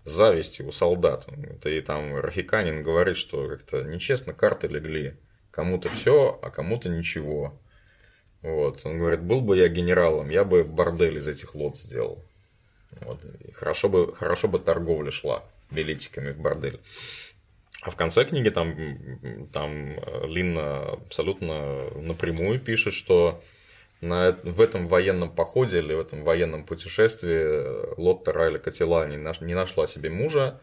зависти у солдат. Это и там Рахиканин говорит, что как-то нечестно карты легли кому-то все, а кому-то ничего. Вот. Он говорит, был бы я генералом, я бы бордель из этих лот сделал. Вот. И хорошо, бы, хорошо бы торговля шла билетиками в бордель. А в конце книги там, там Линна абсолютно напрямую пишет, что на, в этом военном походе или в этом военном путешествии Лотта Райля Катила не, наш, не нашла себе мужа,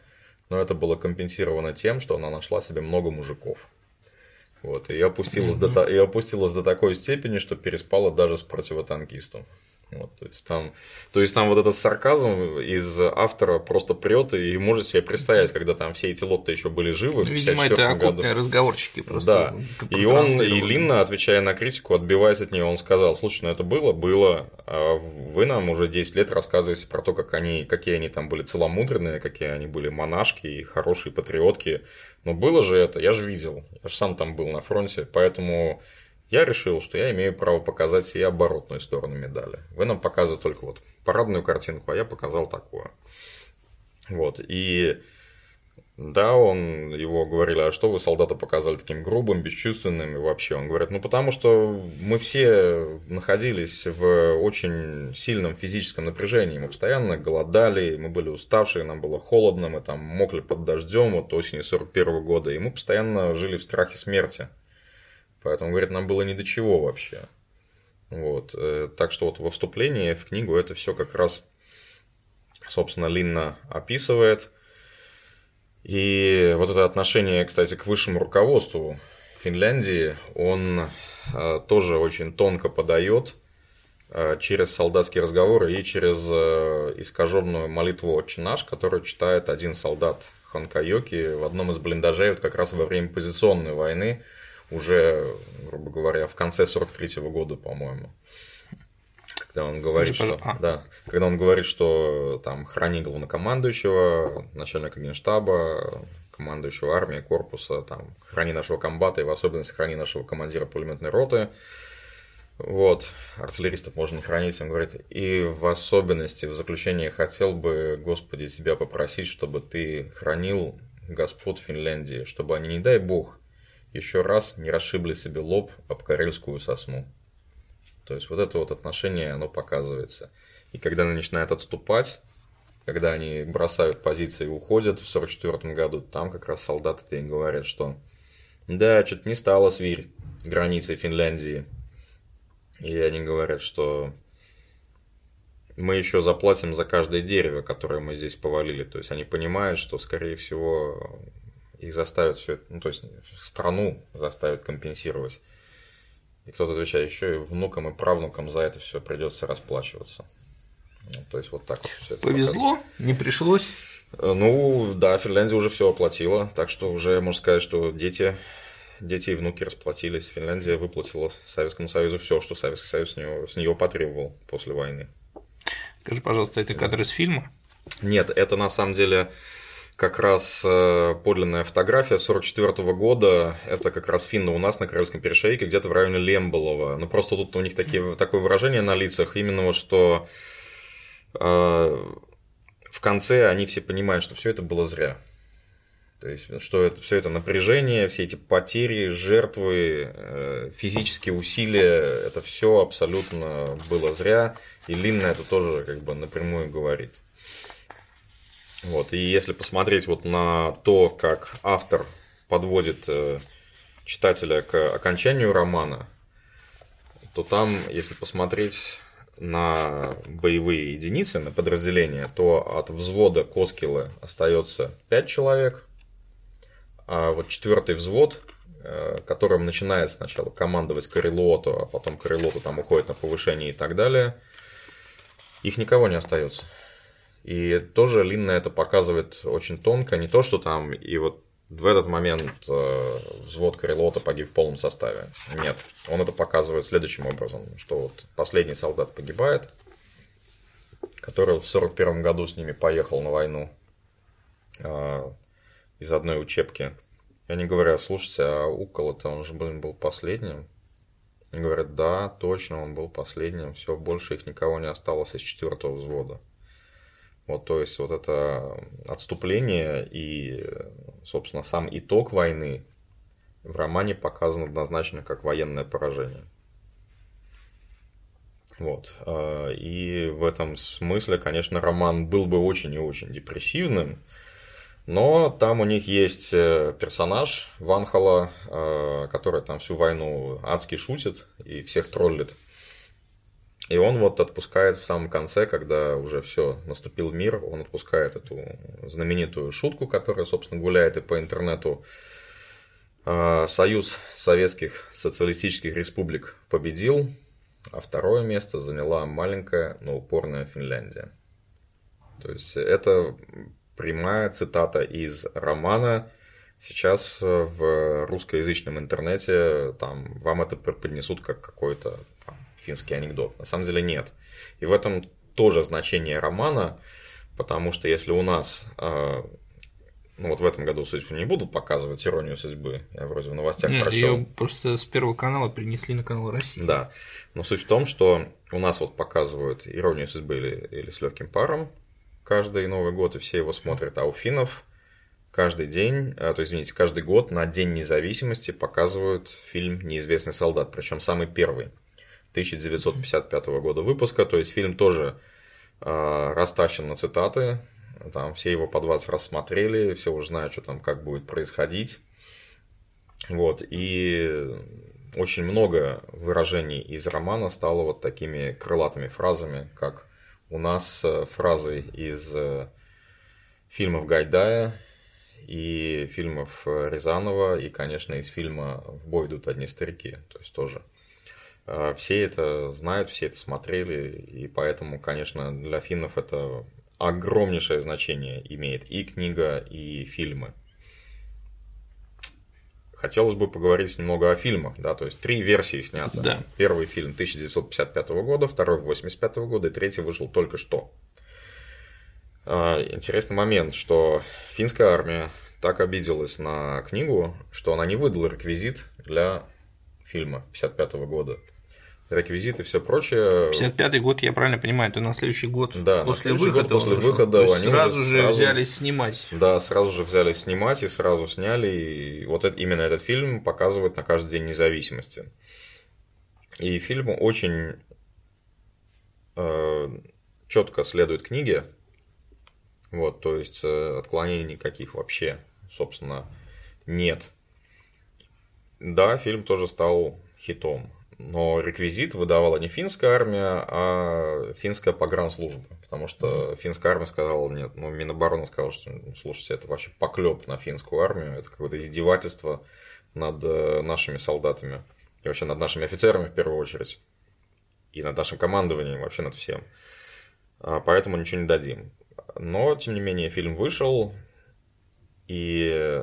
но это было компенсировано тем, что она нашла себе много мужиков. Вот, и опустилась, mm-hmm. до, и опустилась до такой степени, что переспала даже с противотанкистом. Вот, то, есть там, то есть там вот этот сарказм из автора просто прет и может себе представить, когда там все эти лотты еще были живы. Ну, видимо, это окопные году. разговорчики просто. Да. И он, и Линна, отвечая на критику, отбиваясь от нее, он сказал: Слушай, ну это было, было, а вы нам уже 10 лет рассказываете про то, как они, какие они там были целомудренные, какие они были монашки и хорошие патриотки. Но было же это, я же видел, я же сам там был на фронте, поэтому я решил, что я имею право показать и оборотную сторону медали. Вы нам показываете только вот парадную картинку, а я показал такую. Вот. И да, он, его говорили, а что вы солдата показали таким грубым, бесчувственным и вообще? Он говорит, ну потому что мы все находились в очень сильном физическом напряжении, мы постоянно голодали, мы были уставшие, нам было холодно, мы там мокли под дождем вот осенью 41 года, и мы постоянно жили в страхе смерти. Поэтому, говорит, нам было ни до чего вообще. Вот. Э, так что вот во вступлении в книгу это все как раз, собственно, Линна описывает. И вот это отношение, кстати, к высшему руководству Финляндии, он э, тоже очень тонко подает э, через солдатские разговоры и через искаженную молитву «Отче наш», которую читает один солдат Ханкайоки в одном из блиндажей вот как раз во время позиционной войны – уже, грубо говоря, в конце 43-го года, по-моему. Когда он говорит, что, а. да, когда он говорит, что там храни главнокомандующего, начальника генштаба, командующего армии, корпуса, там, храни нашего комбата и в особенности храни нашего командира пулеметной роты. Вот, артиллеристов можно хранить, он говорит, и в особенности в заключение хотел бы, Господи, тебя попросить, чтобы ты хранил господ Финляндии, чтобы они, не дай бог, еще раз не расшибли себе лоб об карельскую сосну. То есть вот это вот отношение, оно показывается. И когда они начинают отступать, когда они бросают позиции и уходят в 1944 году, там как раз солдаты им говорят, что да, что-то не стало свирь границей Финляндии. И они говорят, что мы еще заплатим за каждое дерево, которое мы здесь повалили. То есть они понимают, что, скорее всего, их заставят все ну, то есть страну заставят компенсировать. И кто-то отвечает, еще и внукам и правнукам за это все придется расплачиваться. Ну, то есть вот так вот все это Повезло, показывает. не пришлось. Э, ну, да, Финляндия уже все оплатила, так что уже можно сказать, что дети, дети и внуки расплатились. Финляндия выплатила Советскому Союзу все, что Советский Союз с нее, с нее потребовал после войны. Скажи, пожалуйста, это кадр из фильма? Нет, это на самом деле как раз э, подлинная фотография 44 года. Это как раз финны у нас на Карельском перешейке, где-то в районе Лемболова. Ну, просто тут у них такие, такое выражение на лицах, именно вот, что э, в конце они все понимают, что все это было зря. То есть, что это, все это напряжение, все эти потери, жертвы, э, физические усилия, это все абсолютно было зря. И Линна это тоже как бы напрямую говорит. Вот, и если посмотреть вот на то, как автор подводит э, читателя к окончанию романа, то там, если посмотреть на боевые единицы, на подразделения, то от взвода Коскилы остается 5 человек, а вот четвертый взвод э, которым начинает сначала командовать Карелоту, а потом Карелоту там уходит на повышение и так далее, их никого не остается. И тоже Линна это показывает очень тонко, не то, что там и вот в этот момент э, взвод Карелота погиб в полном составе. Нет, он это показывает следующим образом, что вот последний солдат погибает, который в 41 году с ними поехал на войну э, из одной учебки. И они говорят, слушайте, а Укол-то он же, блин, был последним. И говорят, да, точно, он был последним, все, больше их никого не осталось из четвертого взвода. Вот, то есть, вот это отступление и, собственно, сам итог войны в романе показан однозначно как военное поражение. Вот. А, и в этом смысле, конечно, роман был бы очень и очень депрессивным, но там у них есть э, персонаж Ванхала, э, который там всю войну адски шутит и всех троллит. И он вот отпускает в самом конце, когда уже все наступил мир, он отпускает эту знаменитую шутку, которая, собственно, гуляет и по интернету. Э, Союз Советских Социалистических Республик победил, а второе место заняла маленькая, но упорная Финляндия. То есть это прямая цитата из романа. Сейчас в русскоязычном интернете там, вам это поднесут как какой-то там, финский анекдот. На самом деле нет. И в этом тоже значение романа, потому что если у нас э, ну вот в этом году, судьбы не будут показывать иронию судьбы. Я вроде в новостях Нет, прочел. Ее просто с первого канала перенесли на канал России. Да. Но суть в том, что у нас вот показывают иронию судьбы или, или с легким паром каждый Новый год, и все его смотрят. А у финнов каждый день, а, то есть, извините, каждый год на День независимости показывают фильм «Неизвестный солдат», причем самый первый, 1955 года выпуска. То есть фильм тоже э, растащен на цитаты, там все его по 20 раз смотрели, все уже знают, что там как будет происходить. Вот, и очень много выражений из романа стало вот такими крылатыми фразами, как у нас э, фразы из э, фильмов Гайдая и фильмов э, Рязанова, и, конечно, из фильма «В бой идут одни старики», то есть тоже все это знают, все это смотрели, и поэтому, конечно, для финнов это огромнейшее значение имеет и книга, и фильмы хотелось бы поговорить немного о фильмах, да, то есть три версии снято. Да. Первый фильм 1955 года, второй 85 года и третий вышел только что. А, интересный момент, что финская армия так обиделась на книгу, что она не выдала реквизит для фильма 55 года реквизиты и все прочее. 55-й год, я правильно понимаю, это на следующий год да, после выхода. Год, после выхода они сразу же сразу, взялись снимать. Да, сразу же взялись снимать и сразу сняли. И вот это, именно этот фильм показывает на каждый день независимости. И фильм очень э, четко следует книге. Вот, то есть э, отклонений никаких вообще, собственно, нет. Да, фильм тоже стал хитом но реквизит выдавала не финская армия, а финская погранслужба. Потому что финская армия сказала, нет, ну, Минобороны сказала, что, ну, слушайте, это вообще поклеп на финскую армию, это какое-то издевательство над э, нашими солдатами. И вообще над нашими офицерами в первую очередь. И над нашим командованием, вообще над всем. А, поэтому ничего не дадим. Но, тем не менее, фильм вышел, и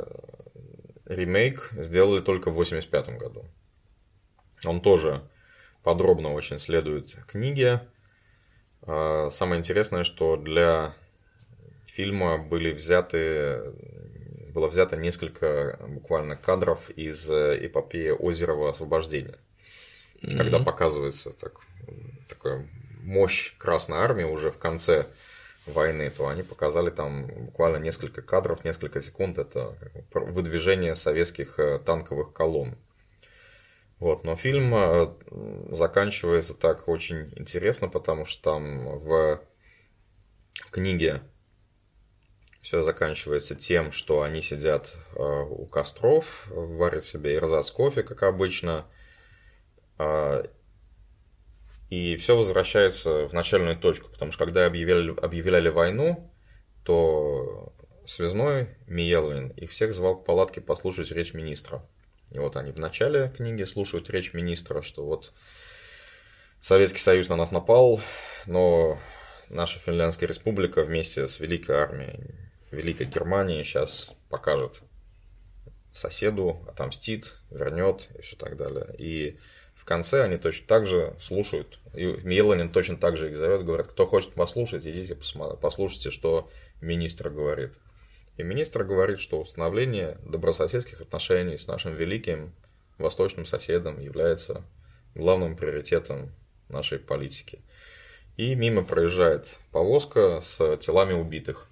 ремейк сделали только в 1985 году. Он тоже подробно очень следует книге. А, самое интересное, что для фильма были взяты, было взято несколько буквально кадров из эпопеи Озерова освобождения. Mm-hmm. Когда показывается так, такая мощь Красной Армии уже в конце войны, то они показали там буквально несколько кадров, несколько секунд. Это выдвижение советских э, танковых колонн. Вот, но фильм э, заканчивается так очень интересно, потому что там в книге все заканчивается тем, что они сидят э, у костров, варят себе ирзац кофе, как обычно, э, и все возвращается в начальную точку, потому что когда объявляли, объявляли войну, то связной Миелвин их всех звал к палатке послушать речь министра. И вот они в начале книги слушают речь министра, что вот Советский Союз на нас напал, но наша Финляндская республика вместе с Великой армией Великой Германии сейчас покажет соседу, отомстит, вернет и все так далее. И в конце они точно так же слушают. И Меланин точно так же их зовет, говорит, кто хочет послушать, идите послушайте, что министр говорит. И министр говорит, что установление добрососедских отношений с нашим великим восточным соседом является главным приоритетом нашей политики. И мимо проезжает повозка с телами убитых.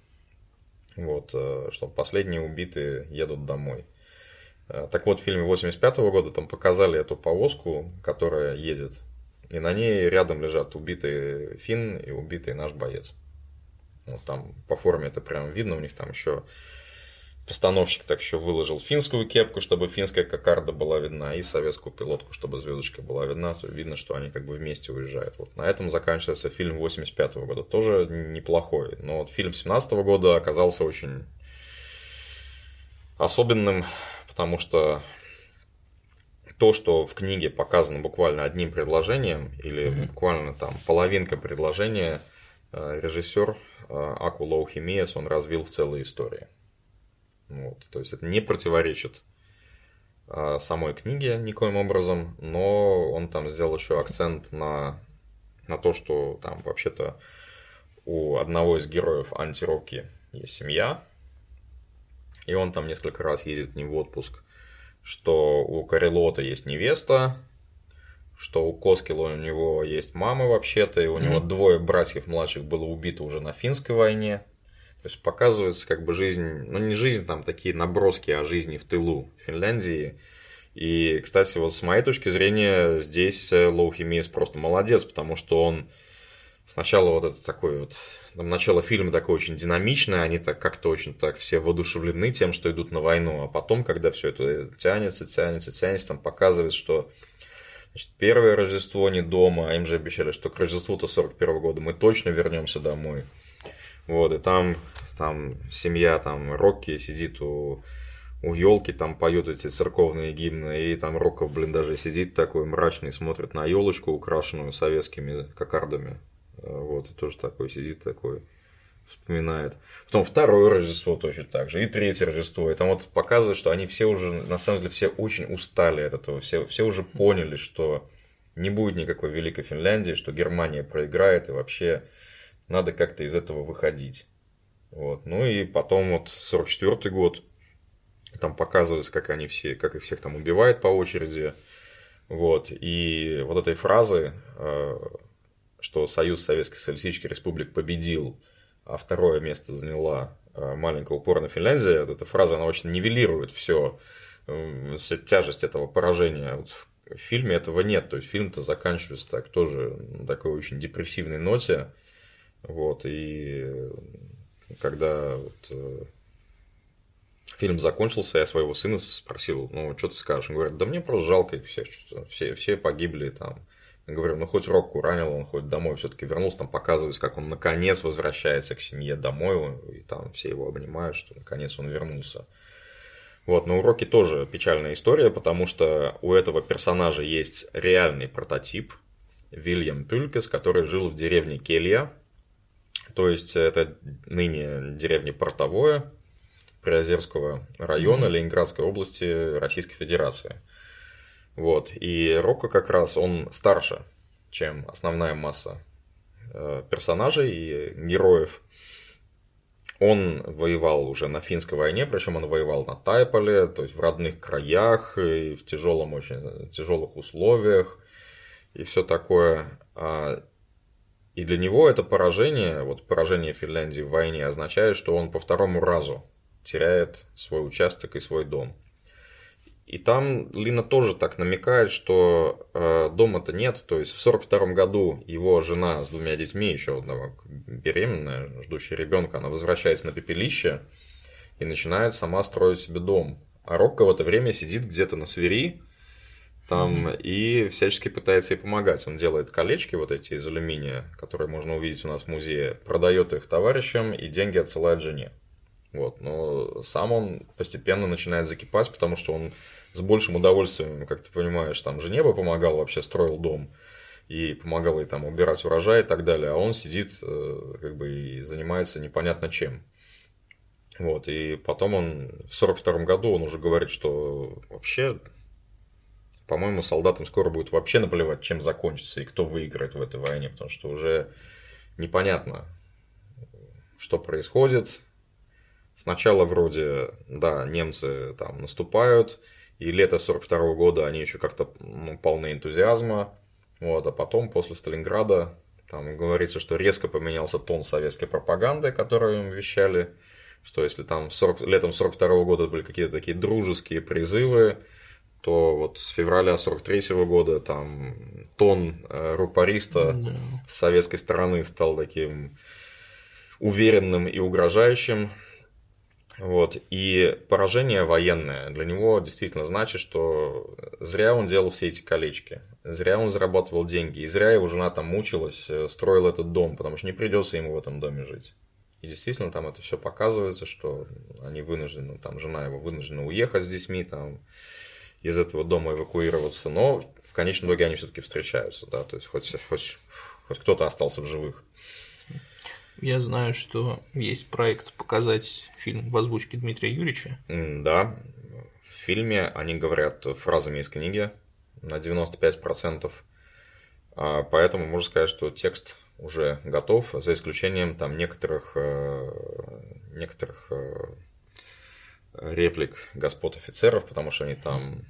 Вот, э, что последние убитые едут домой. Э, так вот, в фильме 85 года там показали эту повозку, которая едет. И на ней рядом лежат убитый фин и убитый наш боец. Вот там по форме это прям видно, у них там еще постановщик так еще выложил финскую кепку, чтобы финская кокарда была видна, и советскую пилотку, чтобы звездочка была видна. То видно, что они как бы вместе уезжают. Вот на этом заканчивается фильм 85 года. Тоже неплохой. Но вот фильм 17 года оказался очень особенным, потому что то, что в книге показано буквально одним предложением, или буквально там половинка предложения, режиссер э, Аку Лоухимиес, он развил в целой истории. Вот, то есть это не противоречит э, самой книге никоим образом, но он там сделал еще акцент на, на то, что там вообще-то у одного из героев антироки есть семья, и он там несколько раз ездит не в отпуск, что у Карелота есть невеста, что у Коскила у него есть мама вообще-то, и у него двое братьев младших было убито уже на финской войне. То есть показывается как бы жизнь, ну не жизнь, там такие наброски о жизни в тылу Финляндии. И, кстати, вот с моей точки зрения, здесь Лоу Химиес просто молодец, потому что он Сначала вот это такой вот, там начало фильма такое очень динамичное, они так как-то очень так все воодушевлены тем, что идут на войну, а потом, когда все это тянется, тянется, тянется, там показывает, что значит, первое Рождество не дома, а им же обещали, что к Рождеству-то 41 года мы точно вернемся домой. Вот, и там, там семья, там Рокки сидит у, у елки, там поют эти церковные гимны, и там Роков, блин, даже сидит такой мрачный, смотрит на елочку, украшенную советскими кокардами. Э, вот, и тоже такой сидит такой, вспоминает. Потом второе Рождество точно так же, и третье Рождество. И там вот показывает, что они все уже, на самом деле, все очень устали от этого. Все, все уже поняли, что не будет никакой Великой Финляндии, что Германия проиграет, и вообще надо как-то из этого выходить. Вот. Ну и потом вот 44 год, там показывается, как они все, как их всех там убивают по очереди. Вот. И вот этой фразы э, что Союз Советских Социалистических Республик победил, а второе место заняла э, маленькая упорная Финляндия, вот эта фраза, она очень нивелирует все, э, тяжесть этого поражения. Вот в фильме этого нет, то есть фильм-то заканчивается так тоже на такой очень депрессивной ноте, вот, и когда вот, э, фильм закончился, я своего сына спросил, ну, что ты скажешь? Он говорит, да мне просто жалко их всех, все, все погибли там, говорю, ну хоть Рокку ранил, он хоть домой все-таки вернулся, там показывается, как он наконец возвращается к семье домой, и там все его обнимают, что наконец он вернулся. Вот, на уроке тоже печальная история, потому что у этого персонажа есть реальный прототип, Вильям Пюлькес, который жил в деревне Келья, то есть это ныне деревня Портовое Приозерского района Ленинградской области Российской Федерации – вот. И Рокко как раз, он старше, чем основная масса э, персонажей и героев. Он воевал уже на финской войне, причем он воевал на Тайполе, то есть в родных краях, и в тяжелом, очень тяжелых условиях, и все такое. А, и для него это поражение, вот поражение Финляндии в войне означает, что он по второму разу теряет свой участок и свой дом. И там Лина тоже так намекает, что э, дома-то нет. То есть в 42 году его жена с двумя детьми, еще одного беременная, ждущая ребенка, она возвращается на пепелище и начинает сама строить себе дом. А Рокко в это время сидит где-то на свери там mm-hmm. и всячески пытается ей помогать. Он делает колечки вот эти из алюминия, которые можно увидеть у нас в музее, продает их товарищам и деньги отсылает жене. Вот. Но сам он постепенно начинает закипать, потому что он с большим удовольствием, как ты понимаешь, там жене бы помогал, вообще строил дом и помогал ей там убирать урожай и так далее, а он сидит э, как бы и занимается непонятно чем. Вот, и потом он в 42 году он уже говорит, что вообще, по-моему, солдатам скоро будет вообще наплевать, чем закончится и кто выиграет в этой войне, потому что уже непонятно, что происходит. Сначала вроде, да, немцы там наступают, и лето 42 года они еще как-то ну, полны энтузиазма, вот, а потом, после Сталинграда, там говорится, что резко поменялся тон советской пропаганды, которую им вещали, что если там 40, летом 42 года были какие-то такие дружеские призывы, то вот с февраля 43 года там тон э, рупориста да. с советской стороны стал таким уверенным и угрожающим. Вот. И поражение военное для него действительно значит, что зря он делал все эти колечки, зря он зарабатывал деньги, и зря его жена там мучилась, э, строил этот дом, потому что не придется ему в этом доме жить. И действительно там это все показывается, что они вынуждены, там жена его вынуждена уехать с детьми, там из этого дома эвакуироваться, но в конечном итоге они все-таки встречаются, да, то есть хоть, хоть, хоть кто-то остался в живых. Я знаю, что есть проект показать фильм в озвучке Дмитрия Юрьевича. Да, в фильме они говорят фразами из книги на 95%, а, поэтому можно сказать, что текст уже готов, за исключением там некоторых, э, некоторых э, реплик господ офицеров, потому что они там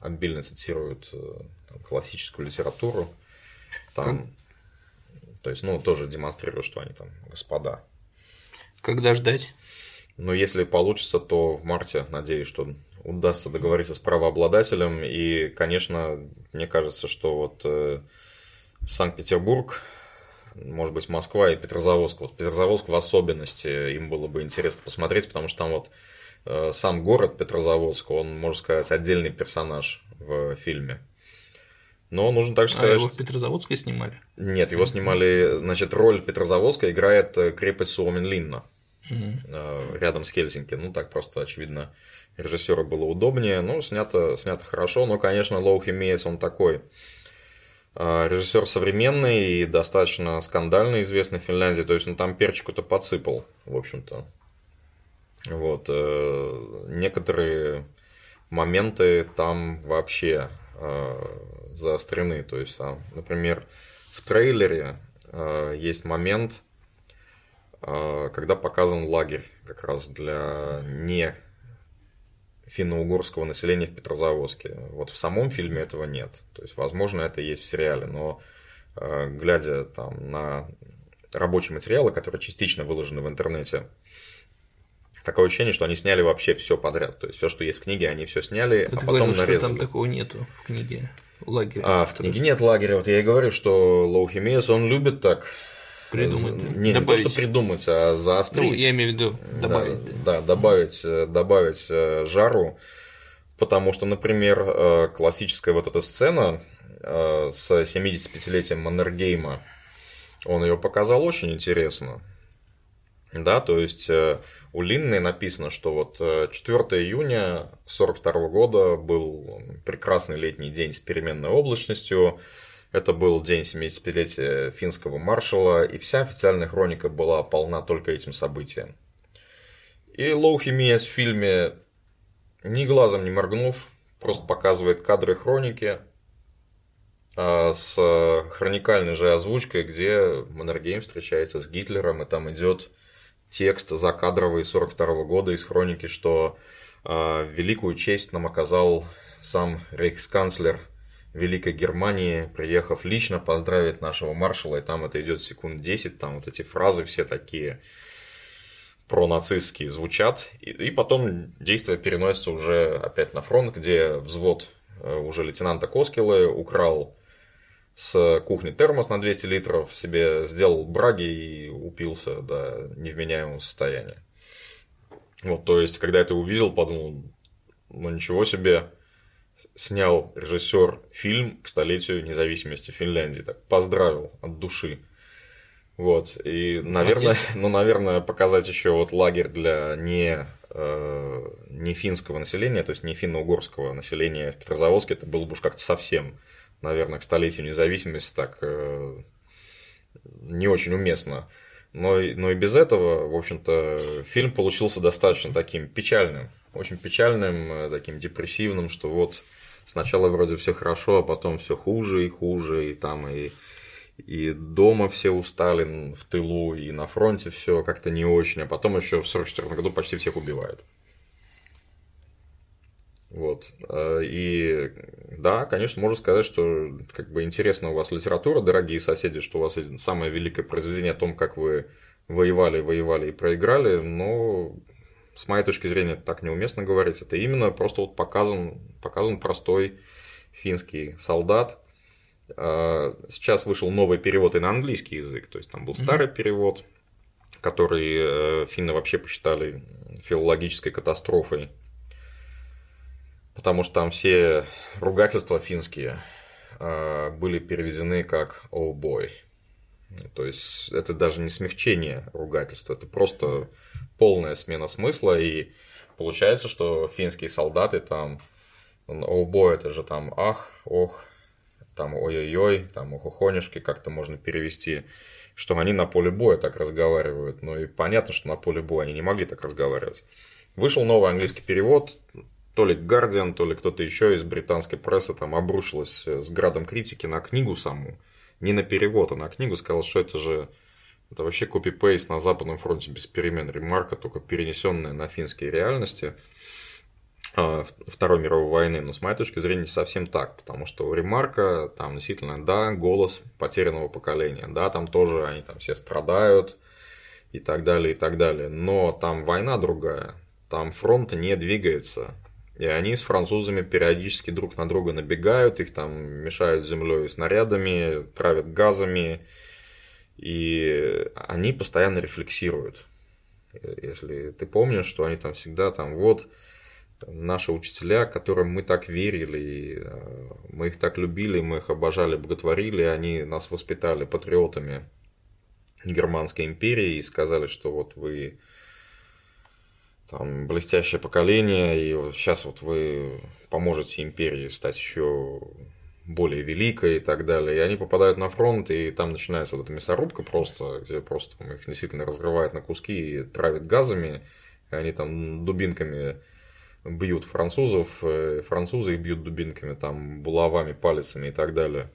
обильно цитируют э, там, классическую литературу. Там, то есть, ну, тоже демонстрируют, что они там господа. Когда ждать? Ну, если получится, то в марте, надеюсь, что удастся договориться с правообладателем. И, конечно, мне кажется, что вот э, Санкт-Петербург, может быть, Москва и Петрозаводск. Вот Петрозаводск в особенности им было бы интересно посмотреть, потому что там вот э, сам город Петрозаводск, он, можно сказать, отдельный персонаж в фильме. Но нужно также сказать, а его в Петрозаводске снимали? Нет, его снимали, значит, роль Петрозаводска играет э, крепость Суоменлинна угу. рядом с Хельсинки. Ну, так просто, очевидно, режиссеру было удобнее. Ну, снято, снято хорошо, но, конечно, Лоухи Мейс, он такой э, режиссер современный и достаточно скандально известный в Финляндии, то есть он там перчику-то подсыпал, в общем-то. Вот. Некоторые моменты там вообще заострены. То есть, там, например, в трейлере э, есть момент, э, когда показан лагерь как раз для не финно-угорского населения в Петрозаводске. Вот в самом фильме этого нет. То есть, возможно, это есть в сериале, но глядя там на рабочие материалы, которые частично выложены в интернете, такое ощущение, что они сняли вообще все подряд. То есть все, что есть в книге, они все сняли, а потом говорил, нарезали. Что там такого нету в книге лагеря. А, в книге нет лагеря. Вот я и говорю, что Лоухимиес, он любит так придумать. Не, добавить. не то, что придумать, а заострить. Ну, я имею в виду добавить. Да, да добавить, э, добавить э, жару. Потому что, например, э, классическая вот эта сцена с 75-летием Маннергейма, он ее показал очень интересно. Да, то есть э, у Линны написано, что вот 4 э, июня 1942 года был прекрасный летний день с переменной облачностью. Это был день 75-летия финского маршала, и вся официальная хроника была полна только этим событием. И Лоухи Миес в фильме, ни глазом не моргнув, просто показывает кадры хроники а, с хроникальной же озвучкой, где Маннергейм встречается с Гитлером, и там идет текст закадровый 42 года из хроники, что э, великую честь нам оказал сам рейхсканцлер Великой Германии, приехав лично поздравить нашего маршала, и там это идет секунд 10, там вот эти фразы все такие пронацистские звучат, и, и потом действие переносится уже опять на фронт, где взвод э, уже лейтенанта Коскилы украл с кухни термос на 200 литров, себе сделал браги и упился до невменяемого состояния. Вот, то есть, когда я это увидел, подумал, ну ничего себе, снял режиссер фильм к столетию независимости Финляндии, так поздравил от души. Вот. И, наверное, ну, наверное, показать еще вот лагерь для не, э, не финского населения, то есть не финно-угорского населения в Петрозаводске, это было бы уж как-то совсем, наверное, к столетию независимости так э, не очень уместно. Но, но и без этого, в общем-то, фильм получился достаточно таким печальным, очень печальным, э, таким депрессивным, что вот сначала вроде все хорошо, а потом все хуже и хуже, и там и и дома все устали в тылу, и на фронте все как-то не очень, а потом еще в 44 году почти всех убивают. Вот. Э, и да, конечно, можно сказать, что как бы интересна у вас литература, дорогие соседи, что у вас самое великое произведение о том, как вы воевали, воевали и проиграли, но с моей точки зрения так неуместно говорить. Это именно просто вот показан, показан простой финский солдат, а, сейчас вышел новый перевод и на английский язык, то есть там был старый mm-hmm. перевод, который э, финны вообще посчитали филологической катастрофой, потому что там все ругательства финские а, были переведены как «oh boy». То есть это даже не смягчение ругательства, это просто полная смена смысла, и получается, что финские солдаты там «oh boy» это же там «ах», «ох», там ой-ой-ой, там ухухонюшки как-то можно перевести, что они на поле боя так разговаривают. Ну и понятно, что на поле боя они не могли так разговаривать. Вышел новый английский перевод, то ли Guardian, то ли кто-то еще из британской прессы там обрушилась с градом критики на книгу саму. Не на перевод, а на книгу. Сказал, что это же это вообще копипейст на Западном фронте без перемен. Ремарка, только перенесенная на финские реальности. А, Второй мировой войны, но с моей точки зрения не совсем так, потому что Ремарка там действительно, да, голос потерянного поколения, да, там тоже они там все страдают и так далее, и так далее, но там война другая, там фронт не двигается, и они с французами периодически друг на друга набегают, их там мешают землей и снарядами, травят газами, и они постоянно рефлексируют. Если ты помнишь, что они там всегда там вот наши учителя, которым мы так верили, э, мы их так любили, мы их обожали, боготворили, они нас воспитали патриотами Германской империи и сказали, что вот вы там блестящее поколение, и сейчас вот вы поможете империи стать еще более великой и так далее. И они попадают на фронт, и там начинается вот эта мясорубка просто, где просто их действительно разрывает на куски и травит газами, и они там дубинками бьют французов, э, французы их бьют дубинками, там, булавами, палицами и так далее.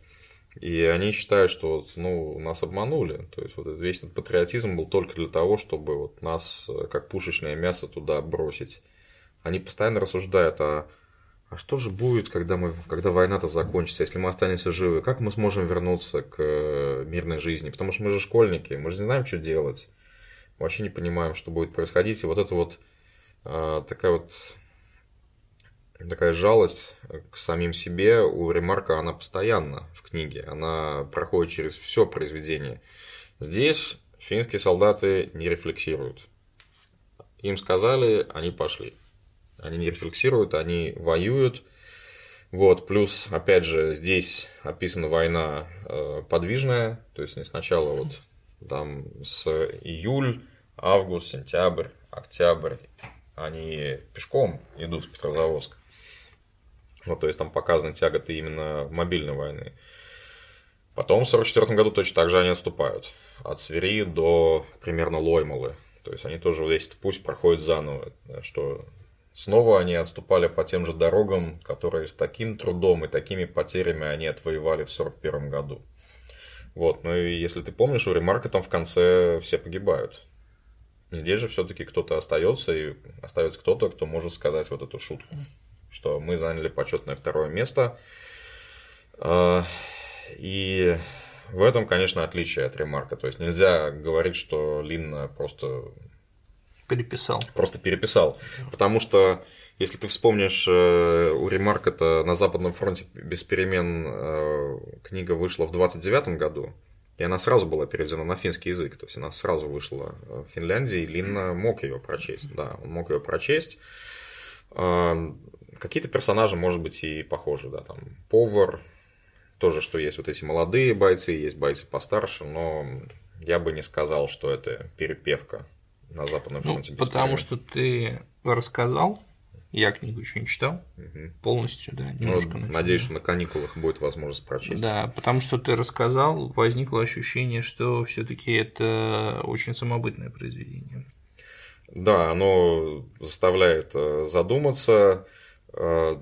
И они считают, что вот, ну, нас обманули. То есть, вот весь этот патриотизм был только для того, чтобы вот нас, э, как пушечное мясо, туда бросить. Они постоянно рассуждают, а, а что же будет, когда, мы, когда война-то закончится, если мы останемся живы? Как мы сможем вернуться к э, мирной жизни? Потому что мы же школьники, мы же не знаем, что делать. Вообще не понимаем, что будет происходить. И вот это вот такая вот такая жалость к самим себе у Ремарка, она постоянна в книге, она проходит через все произведение. Здесь финские солдаты не рефлексируют. Им сказали, они пошли. Они не рефлексируют, они воюют. Вот, плюс, опять же, здесь описана война э, подвижная, то есть не сначала вот там с июль, август, сентябрь, октябрь, они пешком идут в Петрозаводск. Вот, то есть там показаны тяготы именно мобильной войны. Потом в 1944 году точно так же они отступают. От Свери до примерно Лоймалы. То есть они тоже весь этот путь проходят заново. Что снова они отступали по тем же дорогам, которые с таким трудом и такими потерями они отвоевали в 1941 году. Вот, ну и если ты помнишь, у Ремарка там в конце все погибают. Здесь же все-таки кто-то остается, и остается кто-то, кто может сказать вот эту шутку что мы заняли почетное второе место. А, и в этом, конечно, отличие от ремарка. То есть нельзя говорить, что Лин просто переписал. Просто переписал. Потому что, если ты вспомнишь, э, у Ремарка-то на Западном фронте без перемен э, книга вышла в 29 году, и она сразу была переведена на финский язык. То есть она сразу вышла в Финляндии, и Лин мог ее прочесть. Да, он мог ее прочесть. Какие-то персонажи, может быть, и похожи, да, там повар, тоже, что есть вот эти молодые бойцы, есть бойцы постарше, но я бы не сказал, что это перепевка на Западном ну, фронте. Потому что ты рассказал, я книгу еще не читал угу. полностью, да, ну, немножко. Ну, надеюсь, что на каникулах будет возможность прочесть. Да, потому что ты рассказал, возникло ощущение, что все-таки это очень самобытное произведение. Да, оно заставляет э, задуматься. Э,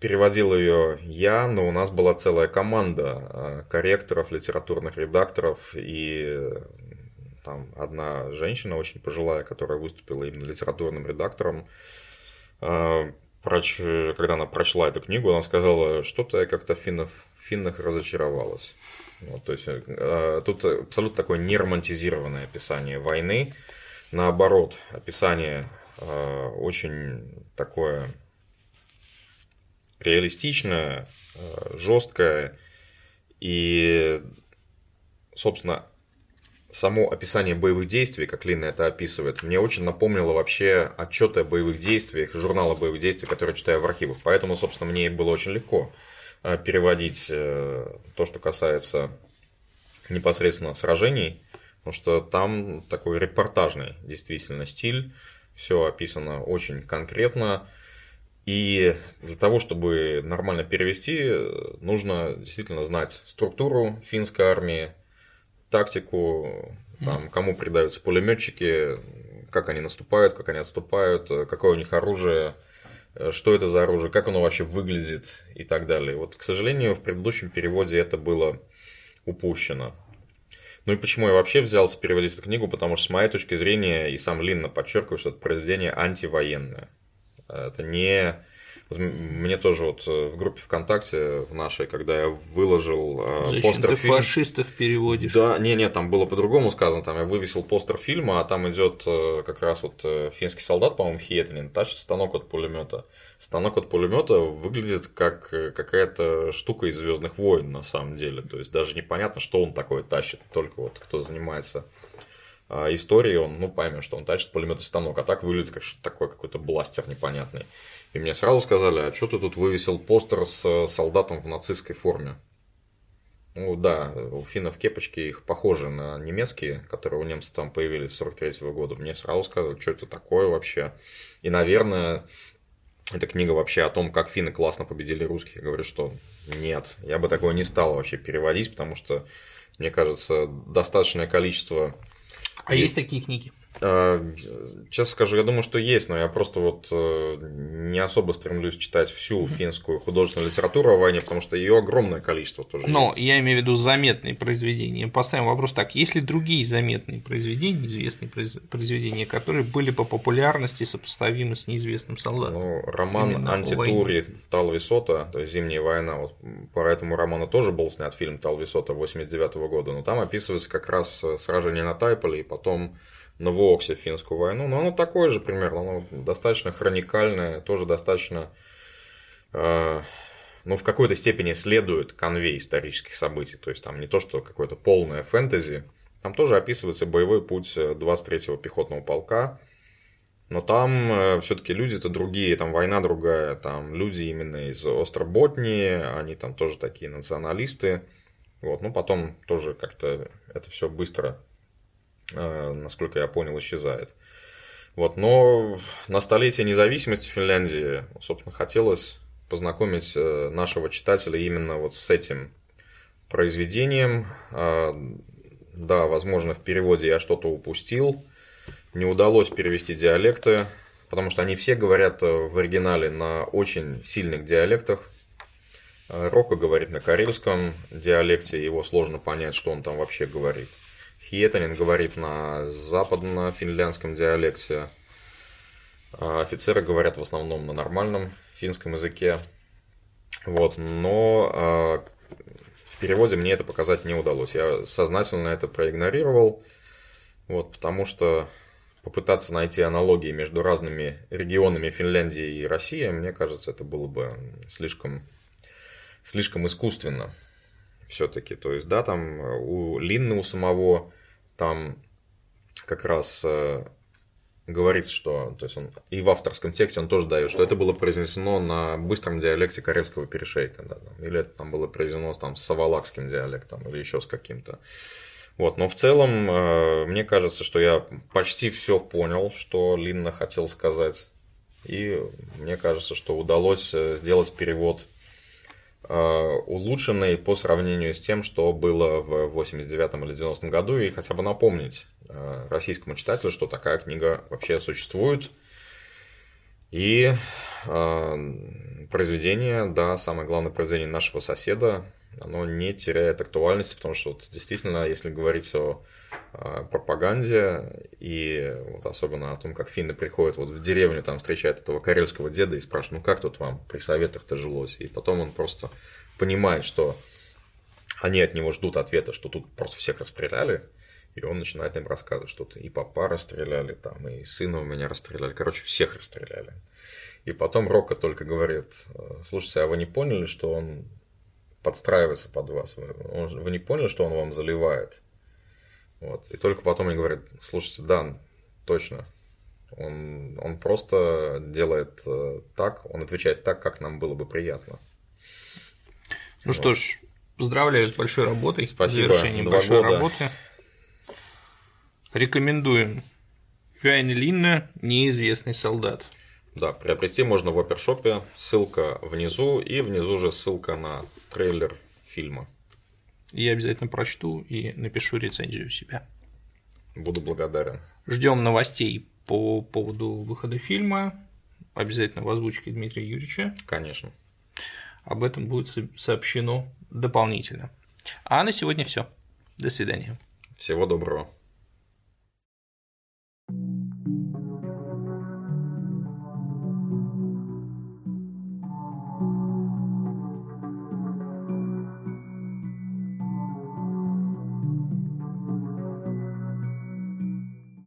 переводил ее я, но у нас была целая команда э, корректоров, литературных редакторов и там одна женщина очень пожилая, которая выступила именно литературным редактором. Когда она прочла эту книгу, она сказала, что-то я как-то финнов, финнах разочаровалась. Вот, то есть тут абсолютно такое неромантизированное описание войны, наоборот, описание э, очень такое реалистичное, э, жесткое и, собственно, само описание боевых действий, как Лина это описывает, мне очень напомнило вообще отчеты о боевых действиях, журнала боевых действий, которые читаю в архивах. Поэтому, собственно, мне было очень легко э, переводить то, что касается непосредственно сражений потому что там такой репортажный действительно стиль, все описано очень конкретно. И для того, чтобы нормально перевести, нужно действительно знать структуру финской армии, тактику, там, кому придаются пулеметчики, как они наступают, как они отступают, какое у них оружие, что это за оружие, как оно вообще выглядит и так далее. Вот, к сожалению, в предыдущем переводе это было упущено. Ну и почему я вообще взялся переводить эту книгу? Потому что с моей точки зрения, и сам Линна подчеркивает, что это произведение антивоенное. Это не вот мне тоже вот э, в группе ВКонтакте в нашей, когда я выложил э, Зачем постер ты фильма... фашистов переводишь? Да, не, не, там было по-другому сказано, там я вывесил постер фильма, а там идет э, как раз вот финский солдат, по-моему, Хиетнин, тащит станок от пулемета. Станок от пулемета выглядит как какая-то штука из Звездных войн на самом деле. То есть даже непонятно, что он такое тащит, только вот кто занимается историей, он, ну, поймет, что он тащит пулеметный станок, а так выглядит как что-то такое, какой-то бластер непонятный. И мне сразу сказали, а что ты тут вывесил постер с э, солдатом в нацистской форме? Ну да, у финнов кепочки их похожи на немецкие, которые у немцев там появились с 43 -го года. Мне сразу сказали, что это такое вообще. И, наверное, эта книга вообще о том, как финны классно победили русских. Я говорю, что нет, я бы такое не стал вообще переводить, потому что, мне кажется, достаточное количество... А есть, такие книги? А, честно скажу, я думаю, что есть, но я просто вот э, не особо стремлюсь читать всю финскую художественную литературу о войне, потому что ее огромное количество тоже. Но есть. я имею в виду заметные произведения. Поставим вопрос так: есть ли другие заметные произведения, известные произведения, которые были по популярности сопоставимы с неизвестным солдатом? Ну, роман Антитури Талвисота, то есть Зимняя война, вот по этому роману тоже был снят фильм Талвисота 89 года, но там описывается как раз сражение на Тайполе и потом на Воксе финскую войну, но оно такое же примерно, оно достаточно хроникальное, тоже достаточно, э, ну, в какой-то степени следует конвей исторических событий, то есть там не то, что какое-то полное фэнтези, там тоже описывается боевой путь 23-го пехотного полка, но там э, все-таки люди-то другие, там война другая, там люди именно из Остроботнии, они там тоже такие националисты. Вот, ну потом тоже как-то это все быстро Э, насколько я понял, исчезает. Вот, но на столетие независимости Финляндии, собственно, хотелось познакомить э, нашего читателя именно вот с этим произведением. А, да, возможно, в переводе я что-то упустил. Не удалось перевести диалекты, потому что они все говорят э, в оригинале на очень сильных диалектах. Рока говорит на карельском диалекте, его сложно понять, что он там вообще говорит. Хиетанин говорит на западно-финляндском диалекте. А офицеры говорят в основном на нормальном финском языке. Вот, но а, в переводе мне это показать не удалось. Я сознательно это проигнорировал, вот, потому что попытаться найти аналогии между разными регионами Финляндии и России, мне кажется, это было бы слишком, слишком искусственно все-таки. То есть, да, там у Линны у самого там как раз э, говорится, что, то есть он и в авторском тексте он тоже дает, что это было произнесено на быстром диалекте карельского перешейка, да, там, или это там было произнесено там с савалакским диалектом, или еще с каким-то. Вот, но в целом, э, мне кажется, что я почти все понял, что Линна хотел сказать. И мне кажется, что удалось э, сделать перевод э, улучшенный по сравнению с тем, что было в 89 или 90 году, и хотя бы напомнить российскому читателю, что такая книга вообще существует. И произведение, да, самое главное произведение нашего соседа, оно не теряет актуальности, потому что вот, действительно, если говорить о, о пропаганде и вот особенно о том, как финны приходят вот в деревню, там встречают этого карельского деда и спрашивают, ну как тут вам при советах-то жилось? И потом он просто понимает, что они от него ждут ответа, что тут просто всех расстреляли, и он начинает им рассказывать, что и папа расстреляли, там, и сына у меня расстреляли, короче, всех расстреляли. И потом Рока только говорит, слушайте, а вы не поняли, что он подстраивается под вас. Вы, он, вы не поняли, что он вам заливает. Вот. И только потом они говорят, слушайте, да, точно. Он, он просто делает э, так, он отвечает так, как нам было бы приятно. Ну вот. что ж, поздравляю с большой работой, Спасибо. завершением большой года. работы. Рекомендуем. Вяйн Линна, неизвестный солдат. Да, приобрести можно в опершопе, ссылка внизу, и внизу же ссылка на трейлер фильма. Я обязательно прочту и напишу рецензию у себя. Буду благодарен. Ждем новостей по поводу выхода фильма. Обязательно в озвучке Дмитрия Юрьевича. Конечно. Об этом будет сообщено дополнительно. А на сегодня все. До свидания. Всего доброго.